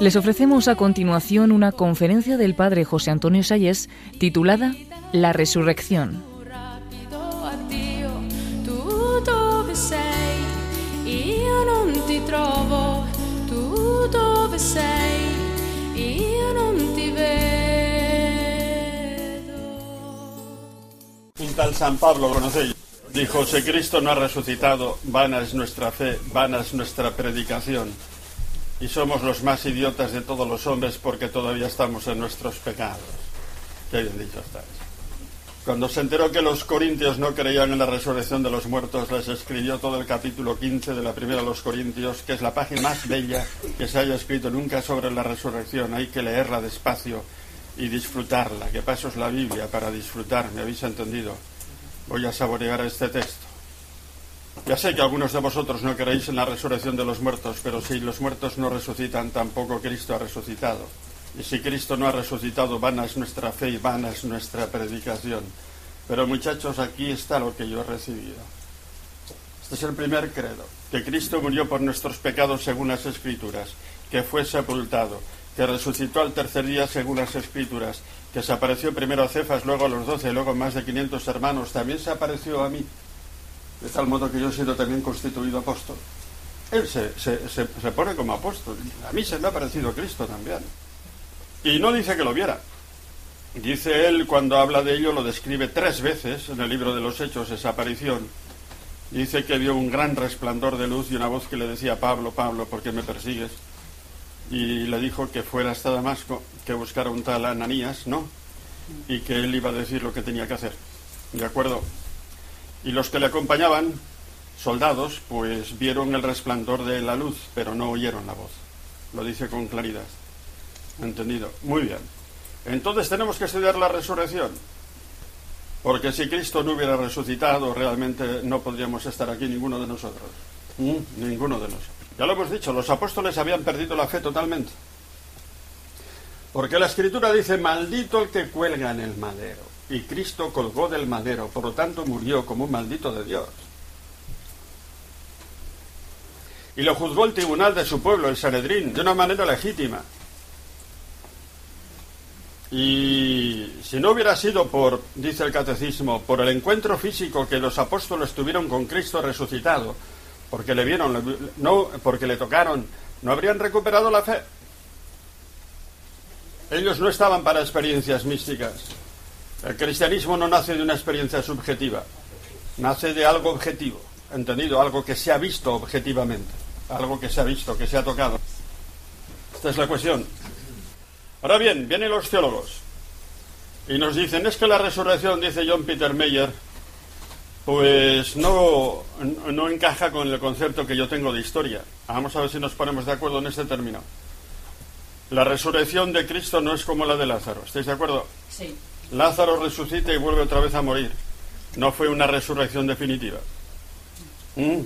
Les ofrecemos a continuación una conferencia del Padre José Antonio Sayes titulada La Resurrección. Un tal San Pablo, conocéis, dijo, si Cristo no ha resucitado, vana es nuestra fe, vana es nuestra predicación y somos los más idiotas de todos los hombres porque todavía estamos en nuestros pecados. Qué bien dicho está. Cuando se enteró que los corintios no creían en la resurrección de los muertos, les escribió todo el capítulo 15 de la primera de los Corintios, que es la página más bella que se haya escrito nunca sobre la resurrección. Hay que leerla despacio y disfrutarla, que paso es la Biblia para disfrutar, ¿me habéis entendido? Voy a saborear este texto. Ya sé que algunos de vosotros no creéis en la resurrección de los muertos, pero si los muertos no resucitan, tampoco Cristo ha resucitado. Y si Cristo no ha resucitado, vana es nuestra fe y vana es nuestra predicación. Pero muchachos, aquí está lo que yo he recibido. Este es el primer credo, que Cristo murió por nuestros pecados según las Escrituras, que fue sepultado, que resucitó al tercer día según las Escrituras, que se apareció primero a Cefas, luego a los doce, luego a más de quinientos hermanos, también se apareció a mí de tal modo que yo he sido también constituido apóstol. Él se, pone como apóstol. A mí se me ha parecido Cristo también. Y no dice que lo viera. Dice él, cuando habla de ello, lo describe tres veces en el libro de los Hechos, esa aparición. Dice que vio un gran resplandor de luz y una voz que le decía, Pablo, Pablo, ¿por qué me persigues? Y le dijo que fuera hasta Damasco, que buscara un tal Ananías, ¿no? Y que él iba a decir lo que tenía que hacer. ¿De acuerdo? Y los que le acompañaban, soldados, pues vieron el resplandor de la luz, pero no oyeron la voz. Lo dice con claridad. ¿Entendido? Muy bien. Entonces tenemos que estudiar la resurrección. Porque si Cristo no hubiera resucitado, realmente no podríamos estar aquí ninguno de nosotros. ¿Mm? Ninguno de nosotros. Ya lo hemos dicho, los apóstoles habían perdido la fe totalmente. Porque la escritura dice, maldito el que cuelga en el madero y Cristo colgó del madero, por lo tanto murió como un maldito de Dios. Y lo juzgó el tribunal de su pueblo, el Sanedrín, de una manera legítima. Y si no hubiera sido por, dice el catecismo, por el encuentro físico que los apóstoles tuvieron con Cristo resucitado, porque le vieron, no, porque le tocaron, no habrían recuperado la fe. Ellos no estaban para experiencias místicas. El cristianismo no nace de una experiencia subjetiva, nace de algo objetivo, entendido, algo que se ha visto objetivamente, algo que se ha visto, que se ha tocado. Esta es la cuestión. Ahora bien, vienen los teólogos y nos dicen, es que la resurrección, dice John Peter Meyer, pues no, no encaja con el concepto que yo tengo de historia. Vamos a ver si nos ponemos de acuerdo en este término. La resurrección de Cristo no es como la de Lázaro. ¿Estáis de acuerdo? Sí. Lázaro resucita y vuelve otra vez a morir. No fue una resurrección definitiva. Mm.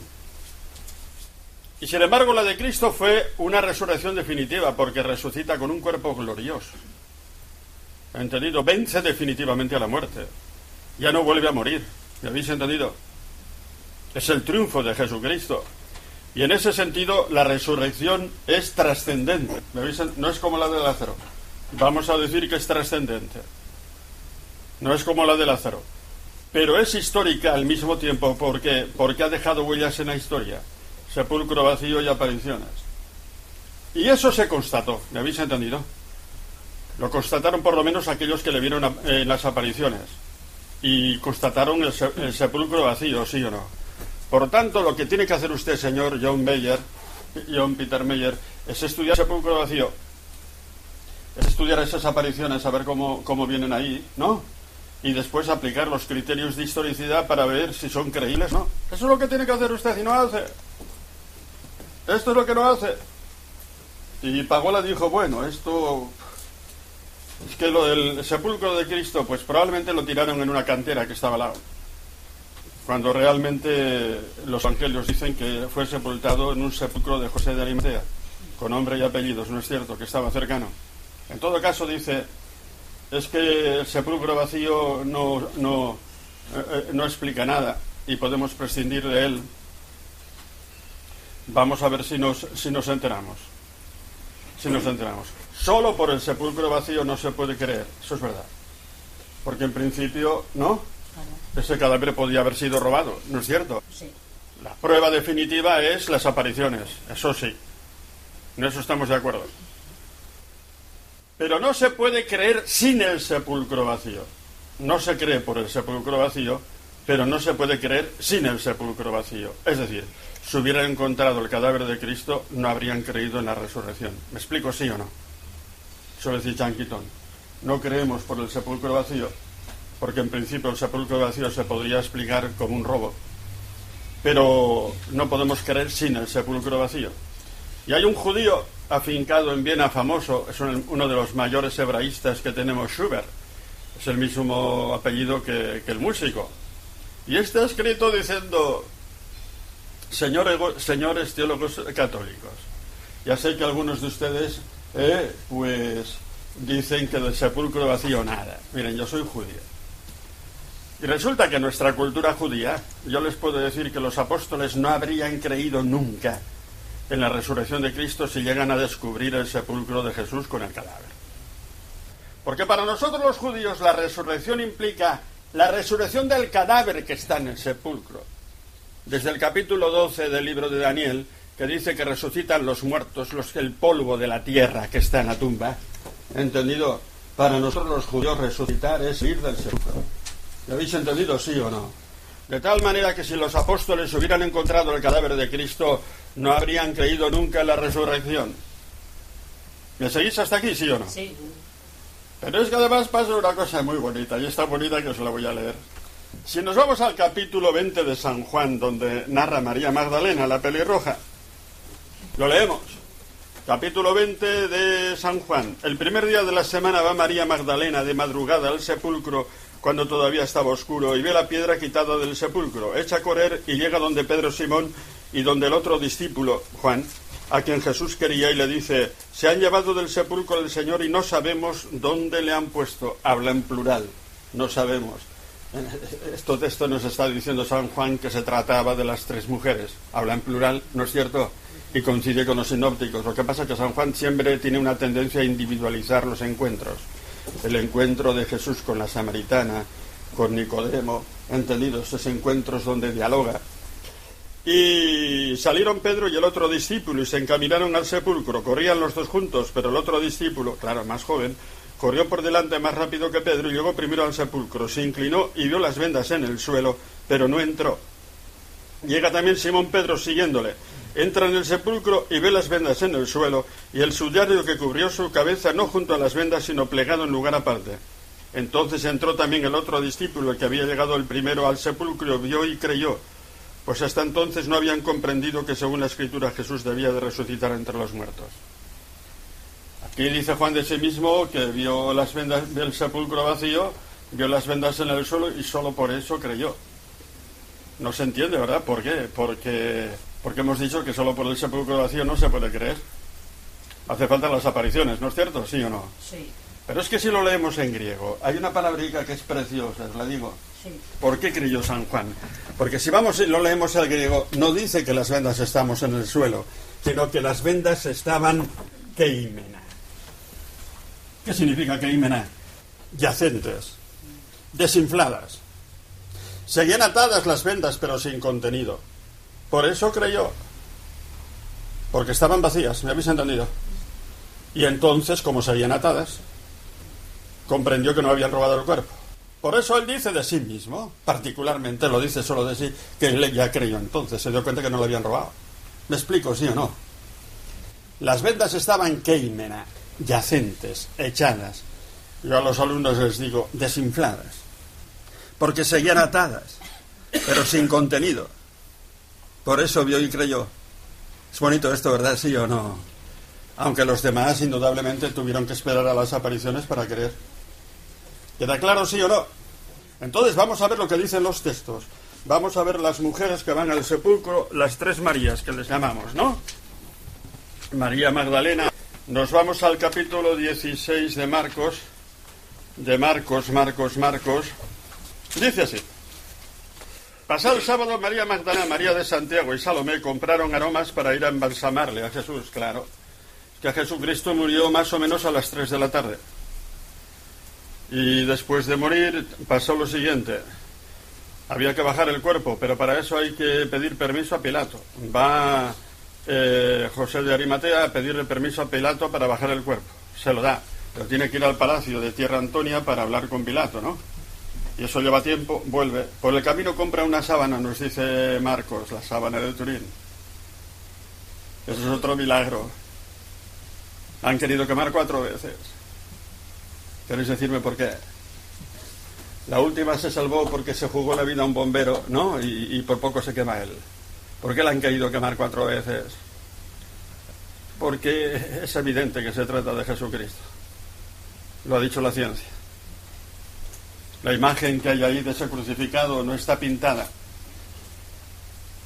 Y sin embargo la de Cristo fue una resurrección definitiva porque resucita con un cuerpo glorioso. ¿Entendido? Vence definitivamente a la muerte. Ya no vuelve a morir. ¿Me habéis entendido? Es el triunfo de Jesucristo. Y en ese sentido la resurrección es trascendente. No es como la de Lázaro. Vamos a decir que es trascendente no es como la de Lázaro, pero es histórica al mismo tiempo porque, porque ha dejado huellas en la historia, sepulcro vacío y apariciones. Y eso se constató, ¿me habéis entendido? Lo constataron por lo menos aquellos que le vieron en las apariciones y constataron el, el, sepulcro vacío, sí o no. Por tanto, lo que tiene que hacer usted, señor John Meyer, John Peter Meyer, es estudiar el sepulcro vacío, es estudiar esas apariciones, a ver cómo, cómo vienen ahí, ¿no? Y después aplicar los criterios de historicidad para ver si son creíbles no. Eso es lo que tiene que hacer usted y no hace. Esto es lo que no hace. Y Pagola dijo, bueno, esto... Es que lo del sepulcro de Cristo, pues probablemente lo tiraron en una cantera que estaba al lado. Cuando realmente los evangelios dicen que fue sepultado en un sepulcro de José de Arimatea, con nombre y apellidos, no es cierto, que estaba cercano. En todo caso dice, es que el sepulcro vacío no, no, eh, eh, no explica nada y podemos prescindir de él. Vamos a ver si nos, si nos enteramos. si nos centramos. Solo por el sepulcro vacío no se puede creer, eso es verdad. Porque en principio, ¿no? Ese cadáver podía haber sido robado, ¿no es cierto? Sí. La prueba definitiva es las apariciones, eso sí. En eso estamos de acuerdo. Pero no se puede creer sin el sepulcro vacío. No se cree por el sepulcro vacío, pero no se puede creer sin el sepulcro vacío. Es decir, si hubieran encontrado el cadáver de Cristo, no habrían creído en la resurrección. ¿Me explico sí o no? Eso decía Chanquitón. No creemos por el sepulcro vacío, porque en principio el sepulcro vacío se podría explicar como un robo. Pero no podemos creer sin el sepulcro vacío. Y hay un judío afincado en Viena, famoso, es uno de los mayores hebraístas que tenemos, Schubert. Es el mismo apellido que, el músico. Y está escrito diciendo, señores, señores teólogos católicos, ya sé que algunos de ustedes, eh, pues, dicen que del sepulcro vacío nada. Miren, yo soy judío. Y resulta que nuestra cultura judía, yo les puedo decir que los apóstoles no habrían creído nunca en la resurrección de Cristo si llegan a descubrir el sepulcro de Jesús con el cadáver. Porque para nosotros los judíos la resurrección implica la resurrección del cadáver que está en el sepulcro. Desde el capítulo 12 del libro de Daniel, que dice que resucitan los muertos, los, el polvo de la tierra que está en la tumba. ¿Entendido? Para nosotros los judíos resucitar es ir del sepulcro. ¿Lo habéis entendido, sí o no? De tal manera que si los apóstoles hubieran encontrado el cadáver de Cristo, no habrían creído nunca en la resurrección. ¿Me seguís hasta aquí, sí o no? Sí. Pero es que además pasa una cosa muy bonita, y está bonita que os la voy a leer. Si nos vamos al capítulo 20 de San Juan, donde narra María Magdalena, la pelirroja, lo leemos. Capítulo 20 de San Juan. El primer día de la semana va María Magdalena de madrugada al sepulcro cuando todavía estaba oscuro y ve la piedra quitada del sepulcro. Echa a correr y llega donde Pedro Simón y donde el otro discípulo, Juan, a quien Jesús quería y le dice, se han llevado del sepulcro del Señor y no sabemos dónde le han puesto. Habla en plural, no sabemos. Esto texto nos está diciendo San Juan que se trataba de las tres mujeres. Habla en plural, ¿no es cierto? Y coincide con los sinópticos. Lo que pasa es que San Juan siempre tiene una tendencia a individualizar los encuentros. El encuentro de Jesús con la samaritana, con Nicodemo, entendidos esos encuentros donde dialoga. Y salieron Pedro y el otro discípulo y se encaminaron al sepulcro. Corrían los dos juntos, pero el otro discípulo, claro, más joven, corrió por delante más rápido que Pedro y llegó primero al sepulcro. Se inclinó y vio las vendas en el suelo, pero no entró. Llega también Simón Pedro siguiéndole. Entra en el sepulcro y ve las vendas en el suelo y el sudario que cubrió su cabeza no junto a las vendas, sino plegado en lugar aparte. Entonces entró también el otro discípulo, que había llegado el primero al sepulcro, vio y creyó, pues hasta entonces no habían comprendido que según la escritura Jesús debía de resucitar entre los muertos. Aquí dice Juan de sí mismo que vio las vendas del sepulcro vacío, vio las vendas en el suelo y solo por eso creyó. No se entiende, ¿verdad? ¿Por qué? Porque, porque hemos dicho que solo por el sepulcro vacío no se puede creer. Hace falta las apariciones, ¿no es cierto? ¿Sí o no? Sí. Pero es que si lo leemos en griego, hay una palabrica que es preciosa, os la digo. Sí. ¿Por qué creyó San Juan? Porque si vamos y lo leemos en griego, no dice que las vendas estamos en el suelo, sino que las vendas estaban keimena. ¿Qué significa keimena? Yacentes, desinfladas. Seguían atadas las vendas, pero sin contenido. Por eso creyó. Porque estaban vacías, ¿me habéis entendido? Y entonces, como seguían atadas, comprendió que no habían robado el cuerpo. Por eso él dice de sí mismo, particularmente lo dice solo de sí, que él ya creyó entonces, se dio cuenta que no lo habían robado. ¿Me explico, sí o no? Las vendas estaban keimena, yacentes, echadas. Yo a los alumnos les digo, desinfladas. Porque seguían atadas, pero sin contenido. Por eso vio y creyó. Es bonito esto, ¿verdad? Sí o no. Aunque los demás indudablemente tuvieron que esperar a las apariciones para creer. ¿Queda claro, sí o no? Entonces vamos a ver lo que dicen los textos. Vamos a ver las mujeres que van al sepulcro, las tres Marías que les llamamos, ¿no? María Magdalena. Nos vamos al capítulo 16 de Marcos. De Marcos, Marcos, Marcos. Dice así. Pasado el sábado, María Magdalena, María de Santiago y Salomé compraron aromas para ir a embalsamarle a Jesús, claro. que Jesucristo murió más o menos a las 3 de la tarde. Y después de morir pasó lo siguiente. Había que bajar el cuerpo, pero para eso hay que pedir permiso a Pilato. Va eh, José de Arimatea a pedirle permiso a Pilato para bajar el cuerpo. Se lo da, pero tiene que ir al palacio de Tierra Antonia para hablar con Pilato, ¿no? Y eso lleva tiempo, vuelve. Por el camino compra una sábana, nos dice Marcos, la sábana de Turín. Eso es otro milagro. Han querido quemar cuatro veces. ¿Queréis decirme por qué? La última se salvó porque se jugó la vida a un bombero, ¿no? Y, por poco se quema él. ¿Por qué la han querido quemar cuatro veces? Porque es evidente que se trata de Jesucristo. Lo ha dicho la ciencia. La imagen que hay ahí de ese crucificado no está pintada.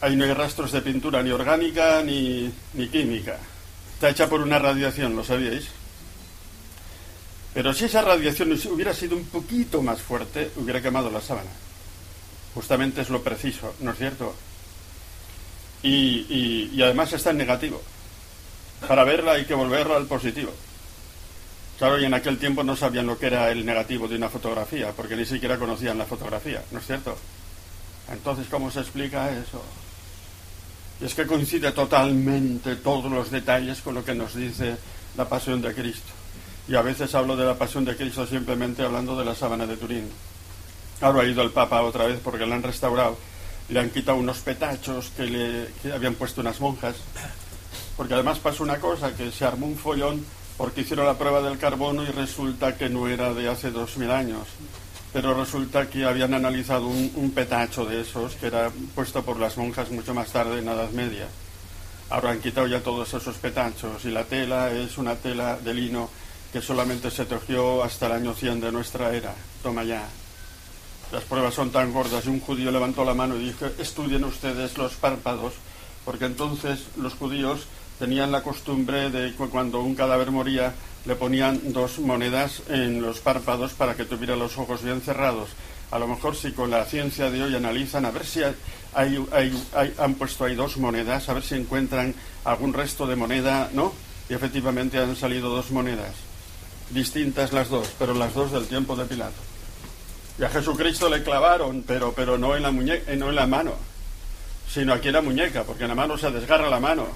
Ahí no hay rastros de pintura ni orgánica ni, ni química. Está hecha por una radiación, ¿lo sabíais? Pero si esa radiación hubiera sido un poquito más fuerte, hubiera quemado la sábana. Justamente es lo preciso, ¿no es cierto? Y, además está en negativo. Para verla hay que volverla al positivo. Claro, y en aquel tiempo no sabían lo que era el negativo de una fotografía, porque ni siquiera conocían la fotografía, ¿no es cierto? Entonces, ¿cómo se explica eso? Y es que coincide totalmente todos los detalles con lo que nos dice la pasión de Cristo y a veces hablo de la pasión de Cristo simplemente hablando de la sábana de Turín. Ahora ha ido el Papa otra vez porque la han restaurado. Le han quitado unos petachos que le habían puesto unas monjas. Porque además pasó una cosa, que se armó un follón porque hicieron la prueba del carbono y resulta que no era de hace dos mil años. Pero resulta que habían analizado un, un petacho de esos que era puesto por las monjas mucho más tarde en la Edad Media. Ahora han quitado ya todos esos petachos y la tela es una tela de lino que solamente se tejió hasta el año 100 de nuestra era. Toma ya. Las pruebas son tan gordas y un judío levantó la mano y dijo, estudien ustedes los párpados, porque entonces los judíos tenían la costumbre de cuando un cadáver moría le ponían dos monedas en los párpados para que tuviera los ojos bien cerrados. A lo mejor si con la ciencia de hoy analizan a ver si han puesto ahí dos monedas, a ver si encuentran algún resto de moneda, ¿no? Y efectivamente han salido dos monedas distintas las dos, pero las dos del tiempo de Pilato. Y a Jesucristo le clavaron, pero, pero no, en la muñeca, no en la mano, sino aquí en la muñeca, porque en la mano se desgarra la mano.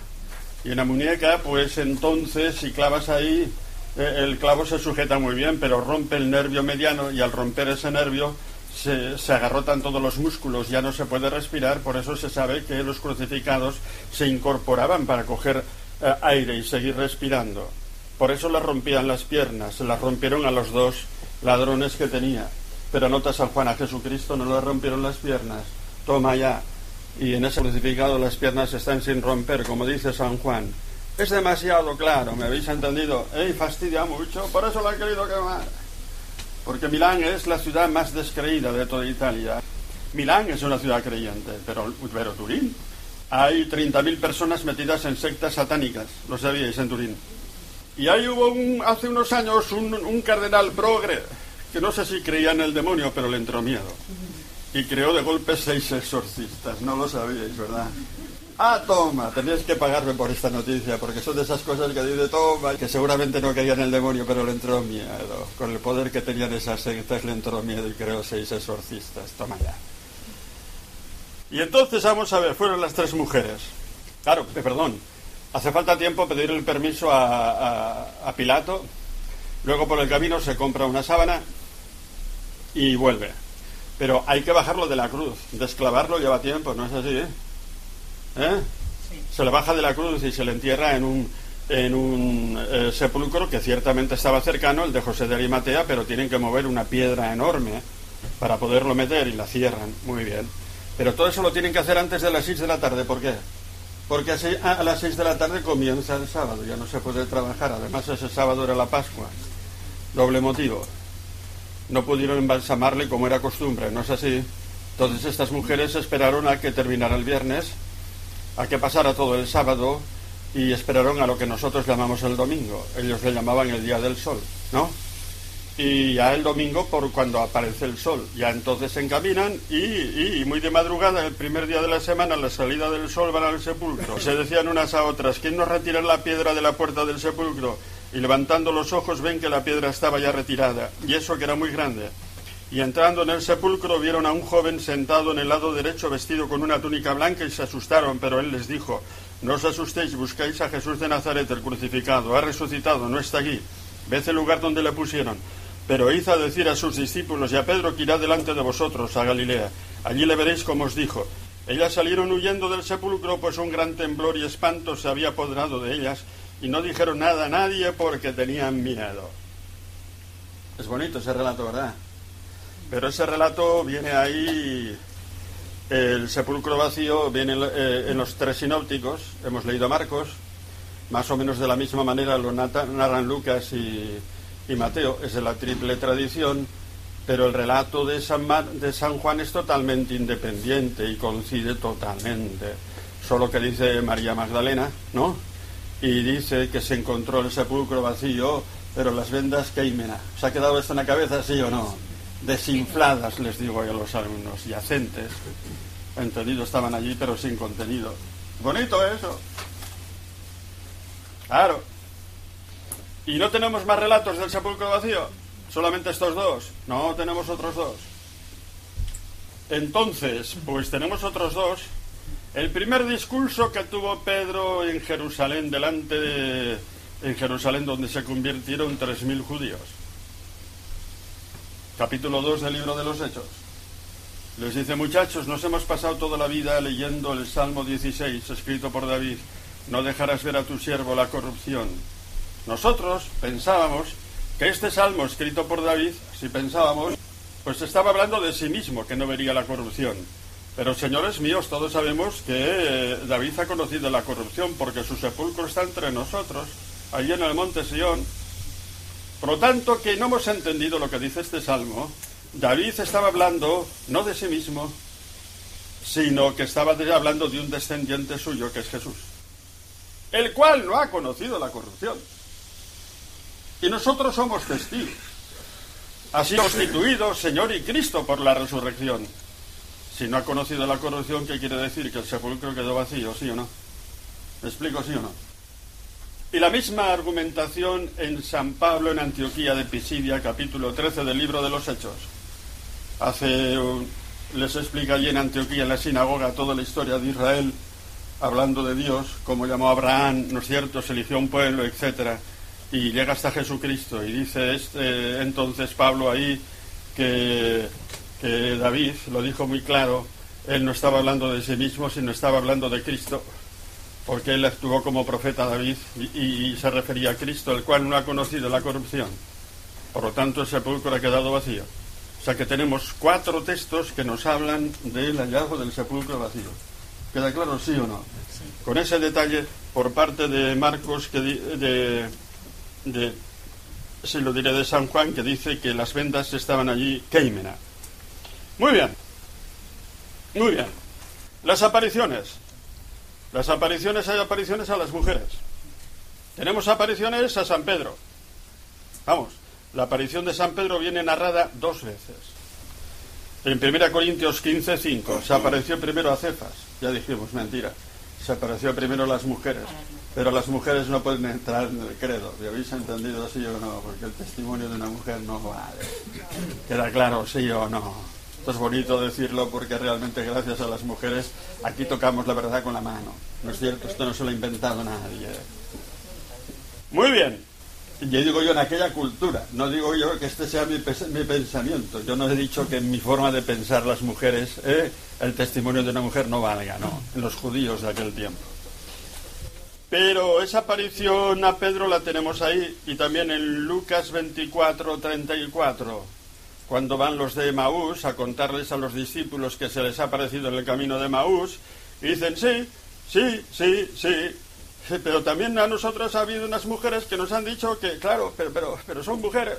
Y en la muñeca, pues entonces, si clavas ahí, eh, el clavo se sujeta muy bien, pero rompe el nervio mediano y al romper ese nervio se, se, agarrotan todos los músculos, ya no se puede respirar, por eso se sabe que los crucificados se incorporaban para coger eh, aire y seguir respirando. Por eso le rompían las piernas, se las rompieron a los dos ladrones que tenía. Pero nota San Juan, a Jesucristo no le rompieron las piernas. Toma ya. Y en ese crucificado las piernas están sin romper, como dice San Juan. Es demasiado claro, ¿me habéis entendido? ¡Ey, fastidia mucho! Por eso lo han querido quemar. Porque Milán es la ciudad más descreída de toda Italia. Milán es una ciudad creyente, pero, pero Turín. Hay 30.000 personas metidas en sectas satánicas, lo sabíais en Turín. Y ahí hubo un, hace unos años un, cardenal progre, que no sé si creía en el demonio, pero le entró miedo. Y creó de golpe seis exorcistas, no lo sabíais, ¿verdad? Ah, toma, teníais que pagarme por esta noticia, porque son de esas cosas que dice toma, que seguramente no querían el demonio, pero le entró miedo. Con el poder que tenían esas sectas le entró miedo y creó seis exorcistas, toma ya. Y entonces, vamos a ver, fueron las tres mujeres. Claro, eh, perdón, Hace falta tiempo pedir el permiso a, Pilato, luego por el camino se compra una sábana y vuelve. Pero hay que bajarlo de la cruz, desclavarlo lleva tiempo, ¿no es así? ¿eh? ¿Eh? Se le baja de la cruz y se le entierra en un, en un eh, sepulcro que ciertamente estaba cercano, el de José de Arimatea, pero tienen que mover una piedra enorme para poderlo meter y la cierran. Muy bien. Pero todo eso lo tienen que hacer antes de las 6 de la tarde, ¿por qué? porque a las seis de la tarde comienza el sábado, ya no se puede trabajar, además ese sábado era la Pascua. Doble motivo. No pudieron embalsamarle como era costumbre, ¿no es así? Entonces estas mujeres esperaron a que terminara el viernes, a que pasara todo el sábado y esperaron a lo que nosotros llamamos el domingo. Ellos le llamaban el día del sol, ¿no? y ya el domingo por cuando aparece el sol. Ya entonces se encaminan y, muy de madrugada, el primer día de la semana, la salida del sol van al sepulcro. Se decían unas a otras, ¿quién nos retira la piedra de la puerta del sepulcro? Y levantando los ojos ven que la piedra estaba ya retirada, y eso que era muy grande. Y entrando en el sepulcro vieron a un joven sentado en el lado derecho vestido con una túnica blanca y se asustaron, pero él les dijo, no os asustéis, buscáis a Jesús de Nazaret, el crucificado, ha resucitado, no está aquí. Ved el lugar donde le pusieron pero hizo decir a sus discípulos y a Pedro que irá delante de vosotros a Galilea. Allí le veréis como os dijo. Ellas salieron huyendo del sepulcro, pues un gran temblor y espanto se había apoderado de ellas, y no dijeron nada a nadie porque tenían miedo. Es bonito ese relato, ¿verdad? Pero ese relato viene ahí, el sepulcro vacío viene eh, en los tres sinópticos, hemos leído a Marcos, más o menos de la misma manera lo narran Lucas y, y Mateo es de la triple tradición, pero el relato de San, de San Juan es totalmente independiente y coincide totalmente. Solo que dice María Magdalena, ¿no? Y dice que se encontró el sepulcro vacío, pero las vendas queimena. ¿Se ha quedado esto en la cabeza, sí o no? Desinfladas, les digo a los alumnos, yacentes. Entendido, estaban allí, pero sin contenido. Bonito eso. Claro. ¿Y no tenemos más relatos del sepulcro vacío? ¿Solamente estos dos? No, tenemos otros dos. Entonces, pues tenemos otros dos. El primer discurso que tuvo Pedro en Jerusalén, delante de. en Jerusalén, donde se convirtieron 3.000 judíos. Capítulo 2 del libro de los Hechos. Les dice, muchachos, nos hemos pasado toda la vida leyendo el Salmo 16, escrito por David. No dejarás ver a tu siervo la corrupción nosotros pensábamos que este salmo escrito por David, si pensábamos, pues estaba hablando de sí mismo, que no vería la corrupción. Pero señores míos, todos sabemos que eh, David ha conocido la corrupción porque su sepulcro está entre nosotros, allí en el monte Sion. Por lo tanto, que no hemos entendido lo que dice este salmo, David estaba hablando no de sí mismo, sino que estaba hablando de un descendiente suyo que es Jesús, el cual no ha conocido la corrupción. Y nosotros somos testigos. Ha sido constituido Señor y Cristo por la resurrección. Si no ha conocido la corrupción, ¿qué quiere decir? Que el sepulcro quedó vacío, ¿sí o no? ¿Me explico, sí o no? Y la misma argumentación en San Pablo, en Antioquía de Pisidia, capítulo 13 del libro de los Hechos. Hace, les explica allí en Antioquía, en la sinagoga, toda la historia de Israel, hablando de Dios, como llamó a Abraham, ¿no es cierto?, se eligió un pueblo, etcétera y llega hasta Jesucristo y dice este, entonces Pablo ahí que, que, David lo dijo muy claro, él no estaba hablando de sí mismo, sino estaba hablando de Cristo, porque él actuó como profeta David y, se refería a Cristo, el cual no ha conocido la corrupción. Por lo tanto, el sepulcro ha quedado vacío. O sea que tenemos cuatro textos que nos hablan del hallazgo del sepulcro vacío. ¿Queda claro, sí o no? Con ese detalle por parte de Marcos que de, de, se lo diré de San Juan, que dice que las vendas estaban allí queimena. Muy bien, muy bien. Las apariciones. Las apariciones, hay apariciones a las mujeres. Tenemos apariciones a San Pedro. Vamos, la aparición de San Pedro viene narrada dos veces. En 1 Corintios 15, 5, se apareció primero a Cefas, ya dijimos, mentira, se apareció primero a las mujeres. Pero las mujeres no pueden entrar en el credo. ¿Y habéis entendido sí o no? Porque el testimonio de una mujer no vale. Queda claro, sí o no. Esto es bonito decirlo porque realmente gracias a las mujeres aquí tocamos la verdad con la mano. ¿No es cierto? Esto no se lo ha inventado nadie. Muy bien. Yo digo yo en aquella cultura, no digo yo que este sea mi, mi pensamiento. Yo no he dicho que en mi forma de pensar las mujeres, eh, el testimonio de una mujer no valga, no. En los judíos de aquel tiempo. Pero esa aparición a Pedro la tenemos ahí y también en Lucas 24, 34, cuando van los de Maús a contarles a los discípulos que se les ha aparecido en el camino de Maús, dicen, sí, sí, sí, sí, pero también a nosotros ha habido unas mujeres que nos han dicho que, claro, pero, pero, pero son mujeres.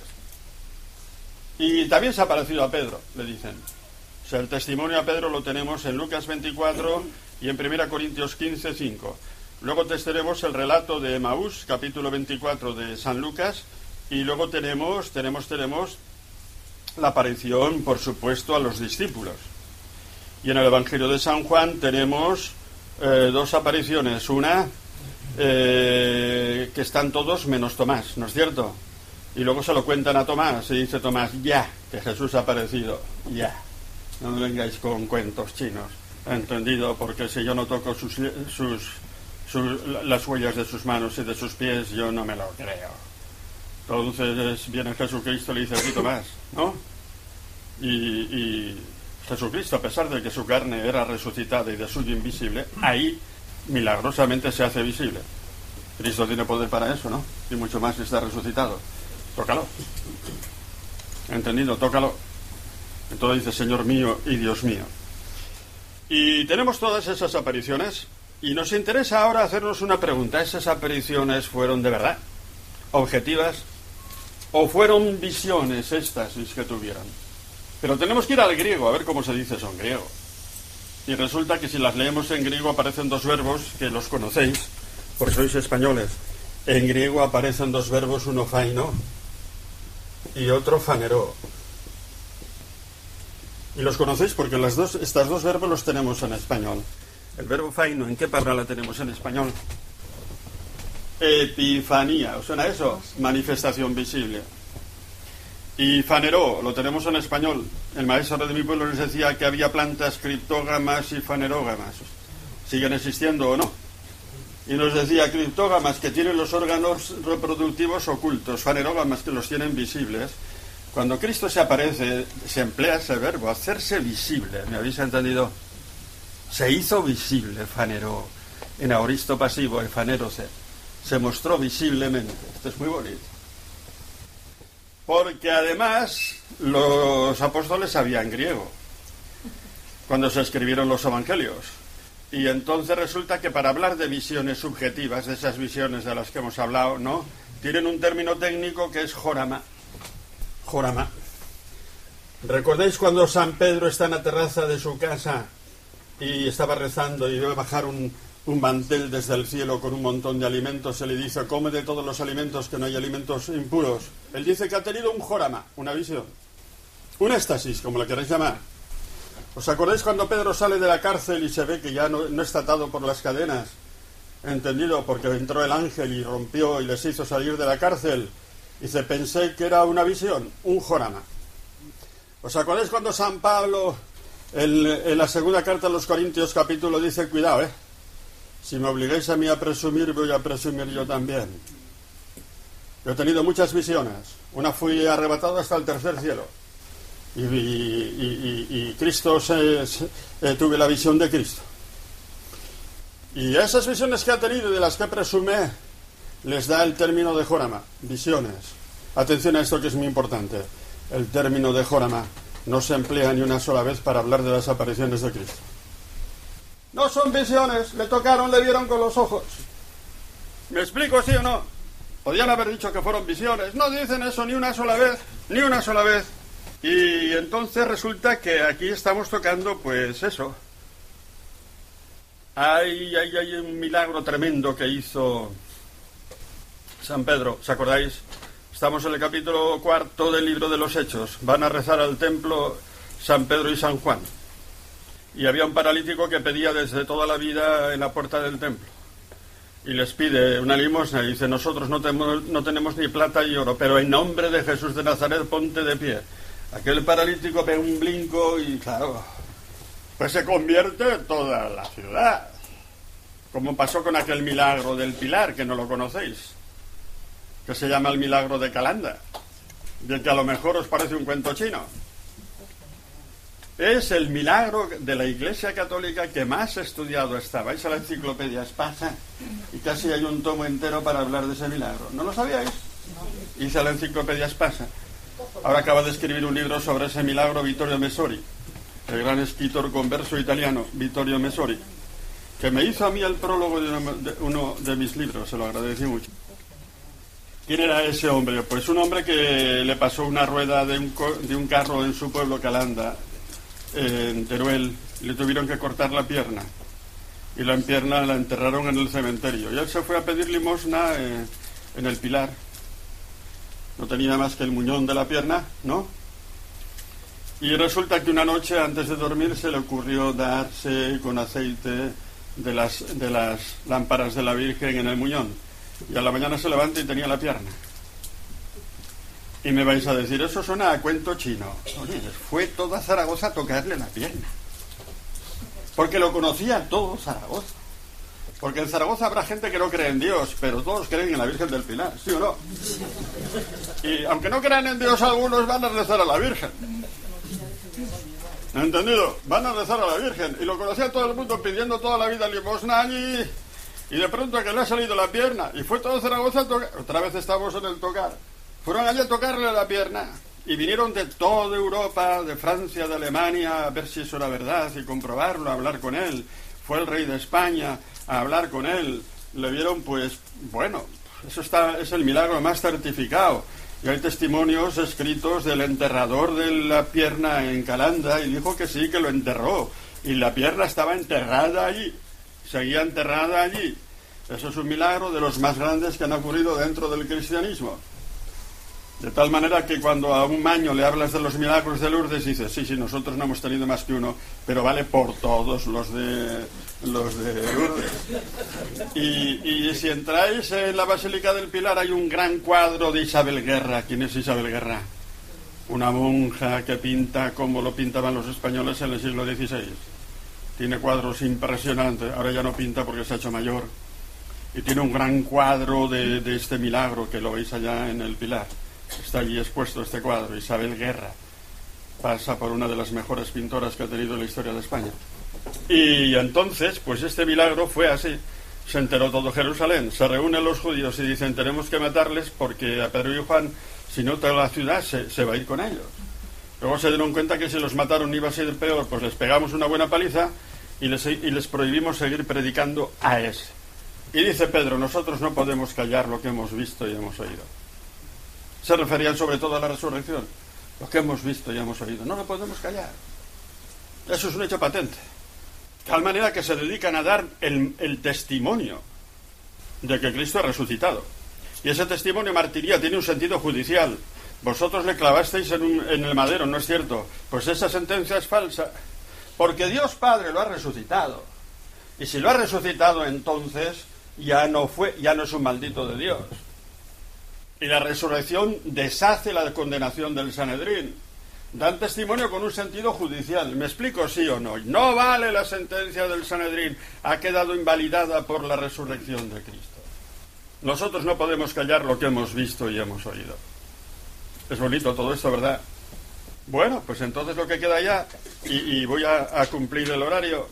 Y también se ha aparecido a Pedro, le dicen. El testimonio a Pedro lo tenemos en Lucas 24 y en 1 Corintios 15, 5. Luego testaremos el relato de Maús, capítulo 24 de San Lucas, Y luego tenemos, tenemos, tenemos la aparición, por supuesto, a los discípulos. Y en el Evangelio de San Juan tenemos eh, dos apariciones. Una, eh, que están todos menos Tomás, ¿no es cierto? Y luego se lo cuentan a Tomás y dice Tomás, ya, que Jesús ha aparecido, ya. No me vengáis con cuentos chinos, entendido, porque si yo no toco sus, sus, las huellas de sus manos y de sus pies, yo no me lo creo. Entonces viene Jesucristo y le dice, aquí Tomás, ¿no? Y, y Jesucristo, a pesar de que su carne era resucitada y de suyo invisible, ahí milagrosamente se hace visible. Cristo tiene poder para eso, ¿no? Y mucho más si está resucitado. Tócalo. ¿Entendido? Tócalo. Entonces dice, Señor mío y Dios mío. Y tenemos todas esas apariciones y nos interesa ahora hacernos una pregunta. ¿Esas apariciones fueron de verdad? ¿Objetivas? ¿O fueron visiones éxtasis que tuvieron? Pero tenemos que ir al griego a ver cómo se dice eso en griego. Y resulta que si las leemos en griego aparecen dos verbos que los conocéis, porque sois españoles. En griego aparecen dos verbos, uno faino y otro faneró. Y los conocéis porque las dos, estos dos verbos los tenemos en español. El verbo faino, ¿en qué palabra la tenemos en español? Epifanía, ¿os suena eso? Manifestación visible. Y faneró, lo tenemos en español. El maestro de mi pueblo les decía que había plantas criptógamas y fanerógamas. ¿Siguen existiendo o no? Y nos decía criptógamas que tienen los órganos reproductivos ocultos, fanerógamas que los tienen visibles. Cuando Cristo se aparece, se emplea ese verbo, hacerse visible. ¿Me habéis entendido? Se hizo visible, faneró. En aoristo pasivo, se Se mostró visiblemente. Esto es muy bonito porque además los apóstoles sabían griego cuando se escribieron los evangelios. Y entonces resulta que para hablar de visiones subjetivas, de esas visiones de las que hemos hablado, ¿no? Tienen un término técnico que es jorama. Jorama. ¿Recordáis cuando San Pedro está en la terraza de su casa y estaba rezando y a bajar un, un mantel desde el cielo con un montón de alimentos, se le dice, come de todos los alimentos, que no hay alimentos impuros. Él dice que ha tenido un jorama, una visión, un éxtasis, como la queréis llamar. ¿Os acordáis cuando Pedro sale de la cárcel y se ve que ya no, no está atado por las cadenas? Entendido, porque entró el ángel y rompió y les hizo salir de la cárcel. Dice, pensé que era una visión, un jorama. ¿Os acordáis cuando San Pablo, en la segunda carta a los Corintios capítulo, dice, cuidado, eh? Si me obligáis a mí a presumir, voy a presumir yo también. Yo he tenido muchas visiones. Una fui arrebatado hasta el tercer cielo. Y, Cristo se, eh, tuve la visión de Cristo. Y esas visiones que ha tenido y de las que presume, les da el término de Jorama, visiones. Atención a esto que es muy importante. El término de Jorama no se emplea ni una sola vez para hablar de las apariciones de Cristo. No son visiones, le tocaron, le vieron con los ojos. ¿Me explico, sí o no? Podían haber dicho que fueron visiones. No dicen eso ni una sola vez, ni una sola vez. Y entonces resulta que aquí estamos tocando, pues eso. Hay, hay, hay un milagro tremendo que hizo San Pedro, ¿os acordáis? Estamos en el capítulo cuarto del libro de los Hechos. Van a rezar al templo San Pedro y San Juan y había un paralítico que pedía desde toda la vida en la puerta del templo. Y les pide una limosna y dice, nosotros no tenemos, no tenemos ni plata ni oro, pero en nombre de Jesús de Nazaret ponte de pie. Aquel paralítico pega un blinco y claro, pues se convierte toda la ciudad. Como pasó con aquel milagro del Pilar, que no lo conocéis, que se llama el milagro de Calanda, de que a lo mejor os parece un cuento chino. Es el milagro de la Iglesia Católica que más estudiado está. Vais a la enciclopedia Espasa y casi hay un tomo entero para hablar de ese milagro. ¿No lo sabíais? Hice a la enciclopedia Espasa. Ahora acaba de escribir un libro sobre ese milagro Vittorio Messori, el gran escritor converso italiano Vittorio Messori, que me hizo a mí el prólogo de uno de mis libros, se lo agradecí mucho. ¿Quién era ese hombre? Pues un hombre que le pasó una rueda de un, de un carro en su pueblo Calanda en Teruel, le tuvieron que cortar la pierna. Y la pierna la enterraron en el cementerio. Y él se fue a pedir limosna eh, en el Pilar. no tenía más que el muñón de la pierna, ¿no? Y resulta que una noche antes de dormir se le ocurrió darse con aceite de las, de las lámparas de la Virgen en el muñón. Y a la mañana se levanta y tenía la pierna. Y me vais a decir, eso suena a cuento chino. fue toda Zaragoza a tocarle la pierna. Porque lo conocía todo Zaragoza. Porque en Zaragoza habrá gente que no cree en Dios, pero todos creen en la Virgen del Pilar, ¿sí o no? Y aunque no crean en Dios, algunos van a rezar a la Virgen. ¿Entendido? Van a rezar a la Virgen. Y lo conocía todo el mundo pidiendo toda la vida limosna allí. Y de pronto que le ha salido la pierna. Y fue todo Zaragoza a tocar. Otra vez estamos en el tocar. Fueron allí a tocarle la pierna. Y vinieron de toda Europa, de Francia, de Alemania, a ver si eso era verdad y comprobarlo, a hablar con él. Fue el rey de España a hablar con él. Le vieron, pues, bueno, eso está, es el milagro más certificado. Y hay testimonios escritos del enterrador de la pierna en Calanda y dijo que sí, que lo enterró. Y la pierna estaba enterrada allí, seguía enterrada allí. Eso es un milagro de los más grandes que han ocurrido dentro del cristianismo. De tal manera que cuando a un maño le hablas de los milagros de Lourdes, dices, sí, sí, nosotros no hemos tenido más que uno, pero vale por todos los de, los de Lourdes. Y, si entráis en la Basílica del Pilar hay un gran cuadro de Isabel Guerra. ¿Quién es Isabel Guerra? Una monja que pinta como lo pintaban los españoles en el siglo XVI. Tiene cuadros impresionantes. Ahora ya no pinta porque se ha hecho mayor. Y tiene un gran cuadro de, de este milagro que lo veis allá en el Pilar. Está allí expuesto este cuadro, Isabel Guerra. Pasa por una de las mejores pintoras que ha tenido la historia de España. Y entonces, pues este milagro fue así. Se enteró todo Jerusalén, se reúnen los judíos y dicen tenemos que matarles porque a Pedro y Juan, si no toda la ciudad se, va a ir con ellos. Luego se dieron cuenta que si los mataron iba a ser peor, pues les pegamos una buena paliza y les, y les prohibimos seguir predicando a ese. Y dice Pedro, nosotros no podemos callar lo que hemos visto y hemos oído se referían sobre todo a la resurrección. Lo que hemos visto y hemos oído. No lo podemos callar. Eso es un hecho patente. De tal manera que se dedican a dar el, testimonio de que Cristo ha resucitado. Y ese testimonio martiría tiene un sentido judicial. Vosotros le clavasteis en, en el madero, ¿no es cierto? Pues esa sentencia es falsa. Porque Dios Padre lo ha resucitado. Y si lo ha resucitado, entonces ya no fue, ya no es un maldito de Dios. Y la resurrección deshace la condenación del Sanedrín. Dan testimonio con un sentido judicial. ¿Me explico sí o no? No vale la sentencia del Sanedrín. Ha quedado invalidada por la resurrección de Cristo. Nosotros no podemos callar lo que hemos visto y hemos oído. Es bonito todo esto, ¿verdad? Bueno, pues entonces lo que queda ya, y, voy a cumplir el horario,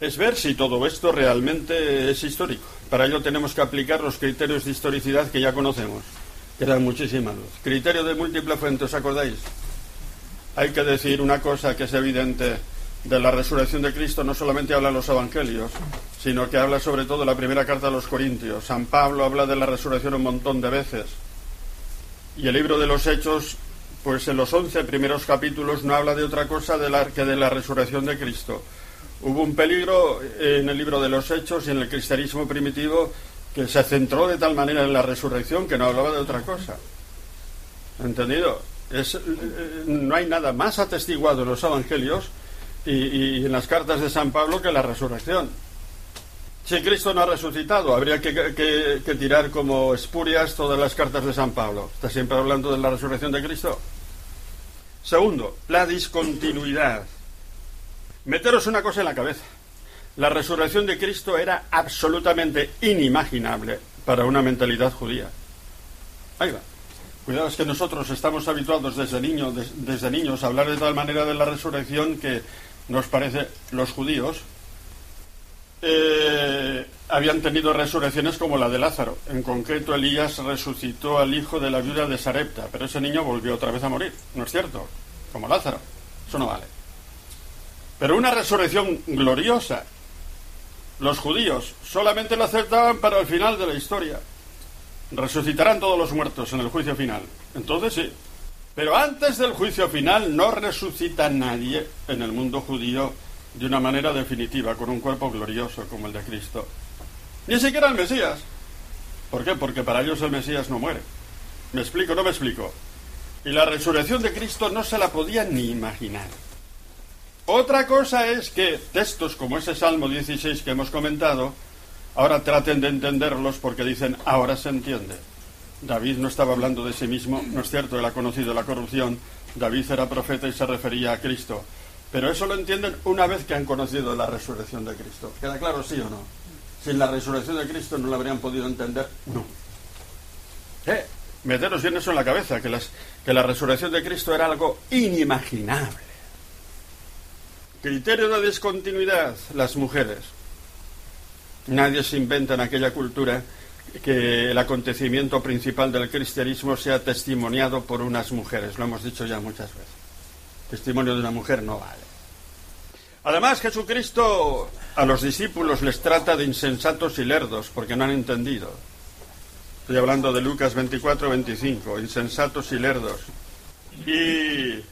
es ver si todo esto realmente es histórico. Para ello tenemos que aplicar los criterios de historicidad que ya conocemos eran muchísimas. Criterio de múltiple fuente, ¿os acordáis? Hay que decir una cosa que es evidente de la resurrección de Cristo, no solamente habla los evangelios, sino que habla sobre todo la primera carta a los Corintios. San Pablo habla de la resurrección un montón de veces. Y el libro de los Hechos, pues en los once primeros capítulos no habla de otra cosa que de la resurrección de Cristo. Hubo un peligro en el libro de los Hechos y en el cristianismo primitivo que se centró de tal manera en la resurrección que no hablaba de otra cosa. ¿Entendido? Es, eh, no hay nada más atestiguado en los evangelios y, en las cartas de San Pablo que la resurrección. Si Cristo no ha resucitado, habría que, tirar como espurias todas las cartas de San Pablo. Está siempre hablando de la resurrección de Cristo. Segundo, la discontinuidad. Meteros una cosa en la cabeza. La resurrección de Cristo era absolutamente inimaginable para una mentalidad judía. Ahí va. Cuidado, es que nosotros estamos habituados desde, niños, desde niños a hablar de tal manera de la resurrección que nos parece los judíos eh, habían tenido resurrecciones como la de Lázaro. En concreto, Elías resucitó al hijo de la viuda de Sarepta, pero ese niño volvió otra vez a morir, ¿no es cierto? Como Lázaro. Eso no vale. Pero una resurrección gloriosa los judíos solamente lo aceptaban para el final de la historia. Resucitarán todos los muertos en el juicio final. Entonces sí. Pero antes del juicio final no resucita nadie en el mundo judío de una manera definitiva, con un cuerpo glorioso como el de Cristo. Ni siquiera el Mesías. ¿Por qué? Porque para ellos el Mesías no muere. ¿Me explico? ¿No me explico? Y la resurrección de Cristo no se la podían ni imaginar. Otra cosa es que textos como ese Salmo 16 que hemos comentado, ahora traten de entenderlos porque dicen, ahora se entiende. David no estaba hablando de sí mismo, no es cierto, él ha conocido la corrupción, David era profeta y se refería a Cristo. Pero eso lo entienden una vez que han conocido la resurrección de Cristo. ¿Queda claro, sí o no? Sin la resurrección de Cristo no lo habrían podido entender, no. ¿Eh? Meteros bien eso en la cabeza, que la resurrección de Cristo era algo inimaginable. Criterio de discontinuidad, las mujeres. Nadie se inventa en aquella cultura que el acontecimiento principal del cristianismo sea testimoniado por unas mujeres. Lo hemos dicho ya muchas veces. Testimonio de una mujer no vale. Además, Jesucristo a los discípulos les trata de insensatos y lerdos porque no han entendido. Estoy hablando de Lucas 24, 25, insensatos y lerdos. Y,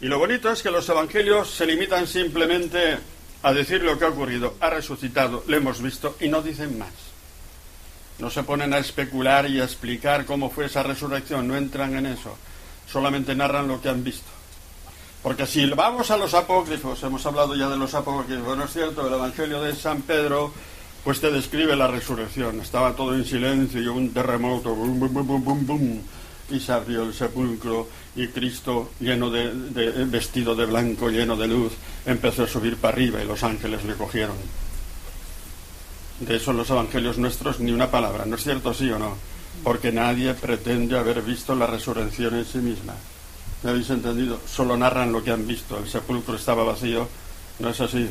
y lo bonito es que los evangelios se limitan simplemente a decir lo que ha ocurrido. Ha resucitado, lo hemos visto y no dicen más. No se ponen a especular y a explicar cómo fue esa resurrección, no entran en eso. Solamente narran lo que han visto. Porque si vamos a los apócrifos, hemos hablado ya de los apócrifos, bueno, es cierto, el Evangelio de San Pedro, pues te describe la resurrección. Estaba todo en silencio y un terremoto, bum, bum, bum, bum, bum, y se abrió el sepulcro y Cristo, lleno de, vestido de blanco, lleno de luz, empezó a subir para arriba y los ángeles le cogieron. De eso los evangelios nuestros ni una palabra, ¿no es cierto, sí o no? Porque nadie pretende haber visto la resurrección en sí misma. ¿Me habéis entendido? Solo narran lo que han visto. El sepulcro estaba vacío, no es así.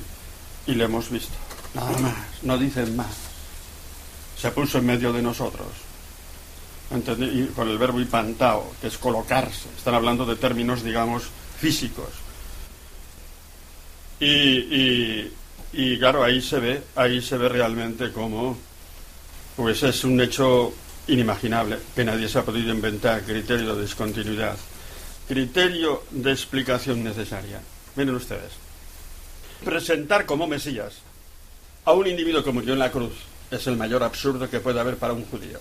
Y le hemos visto. Nada más, no dicen más. Se puso en medio de nosotros. Y con el verbo impantao, que es colocarse. Están hablando de términos, digamos, físicos. Y, y, y claro, ahí se ve, ahí se ve realmente cómo, pues es un hecho inimaginable que nadie se ha podido inventar, criterio de discontinuidad criterio de explicación necesaria. Miren ustedes, presentar como Mesías a un individuo que murió en la cruz es el mayor absurdo que puede haber para un judío.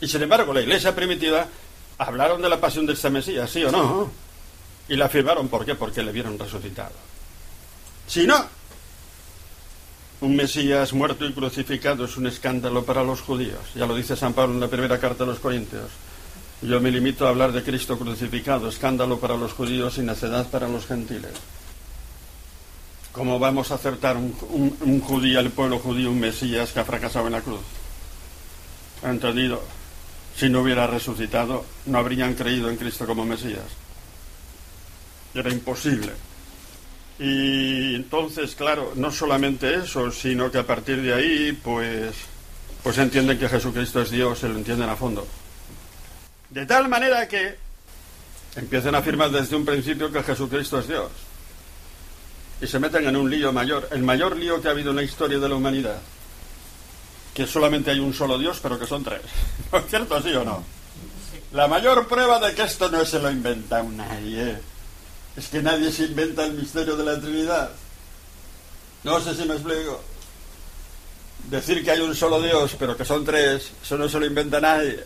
Y sin embargo, la iglesia primitiva hablaron de la pasión de este Mesías, ¿sí o no? Y la afirmaron, ¿por qué? Porque le vieron resucitado. Si no, un Mesías muerto y crucificado es un escándalo para los judíos. Ya lo dice San Pablo en la primera carta a los Corintios. Yo me limito a hablar de Cristo crucificado, escándalo para los judíos y necedad para los gentiles. ¿Cómo vamos a acertar un, un, un judío, el pueblo judío, un Mesías que ha fracasado en la cruz? ¿Entendido? Si no hubiera resucitado, no habrían creído en Cristo como Mesías. Era imposible. Y entonces, claro, no solamente eso, sino que a partir de ahí, pues, pues entienden que Jesucristo es Dios, se lo entienden a fondo. De tal manera que empiezan a afirmar desde un principio que Jesucristo es Dios. Y se meten en un lío mayor, el mayor lío que ha habido en la historia de la humanidad. Que solamente hay un solo Dios, pero que son tres. ¿No es cierto, sí o no? La mayor prueba de que esto no se lo inventa nadie es que nadie se inventa el misterio de la Trinidad. No sé si me explico. Decir que hay un solo Dios, pero que son tres, eso no se lo inventa nadie.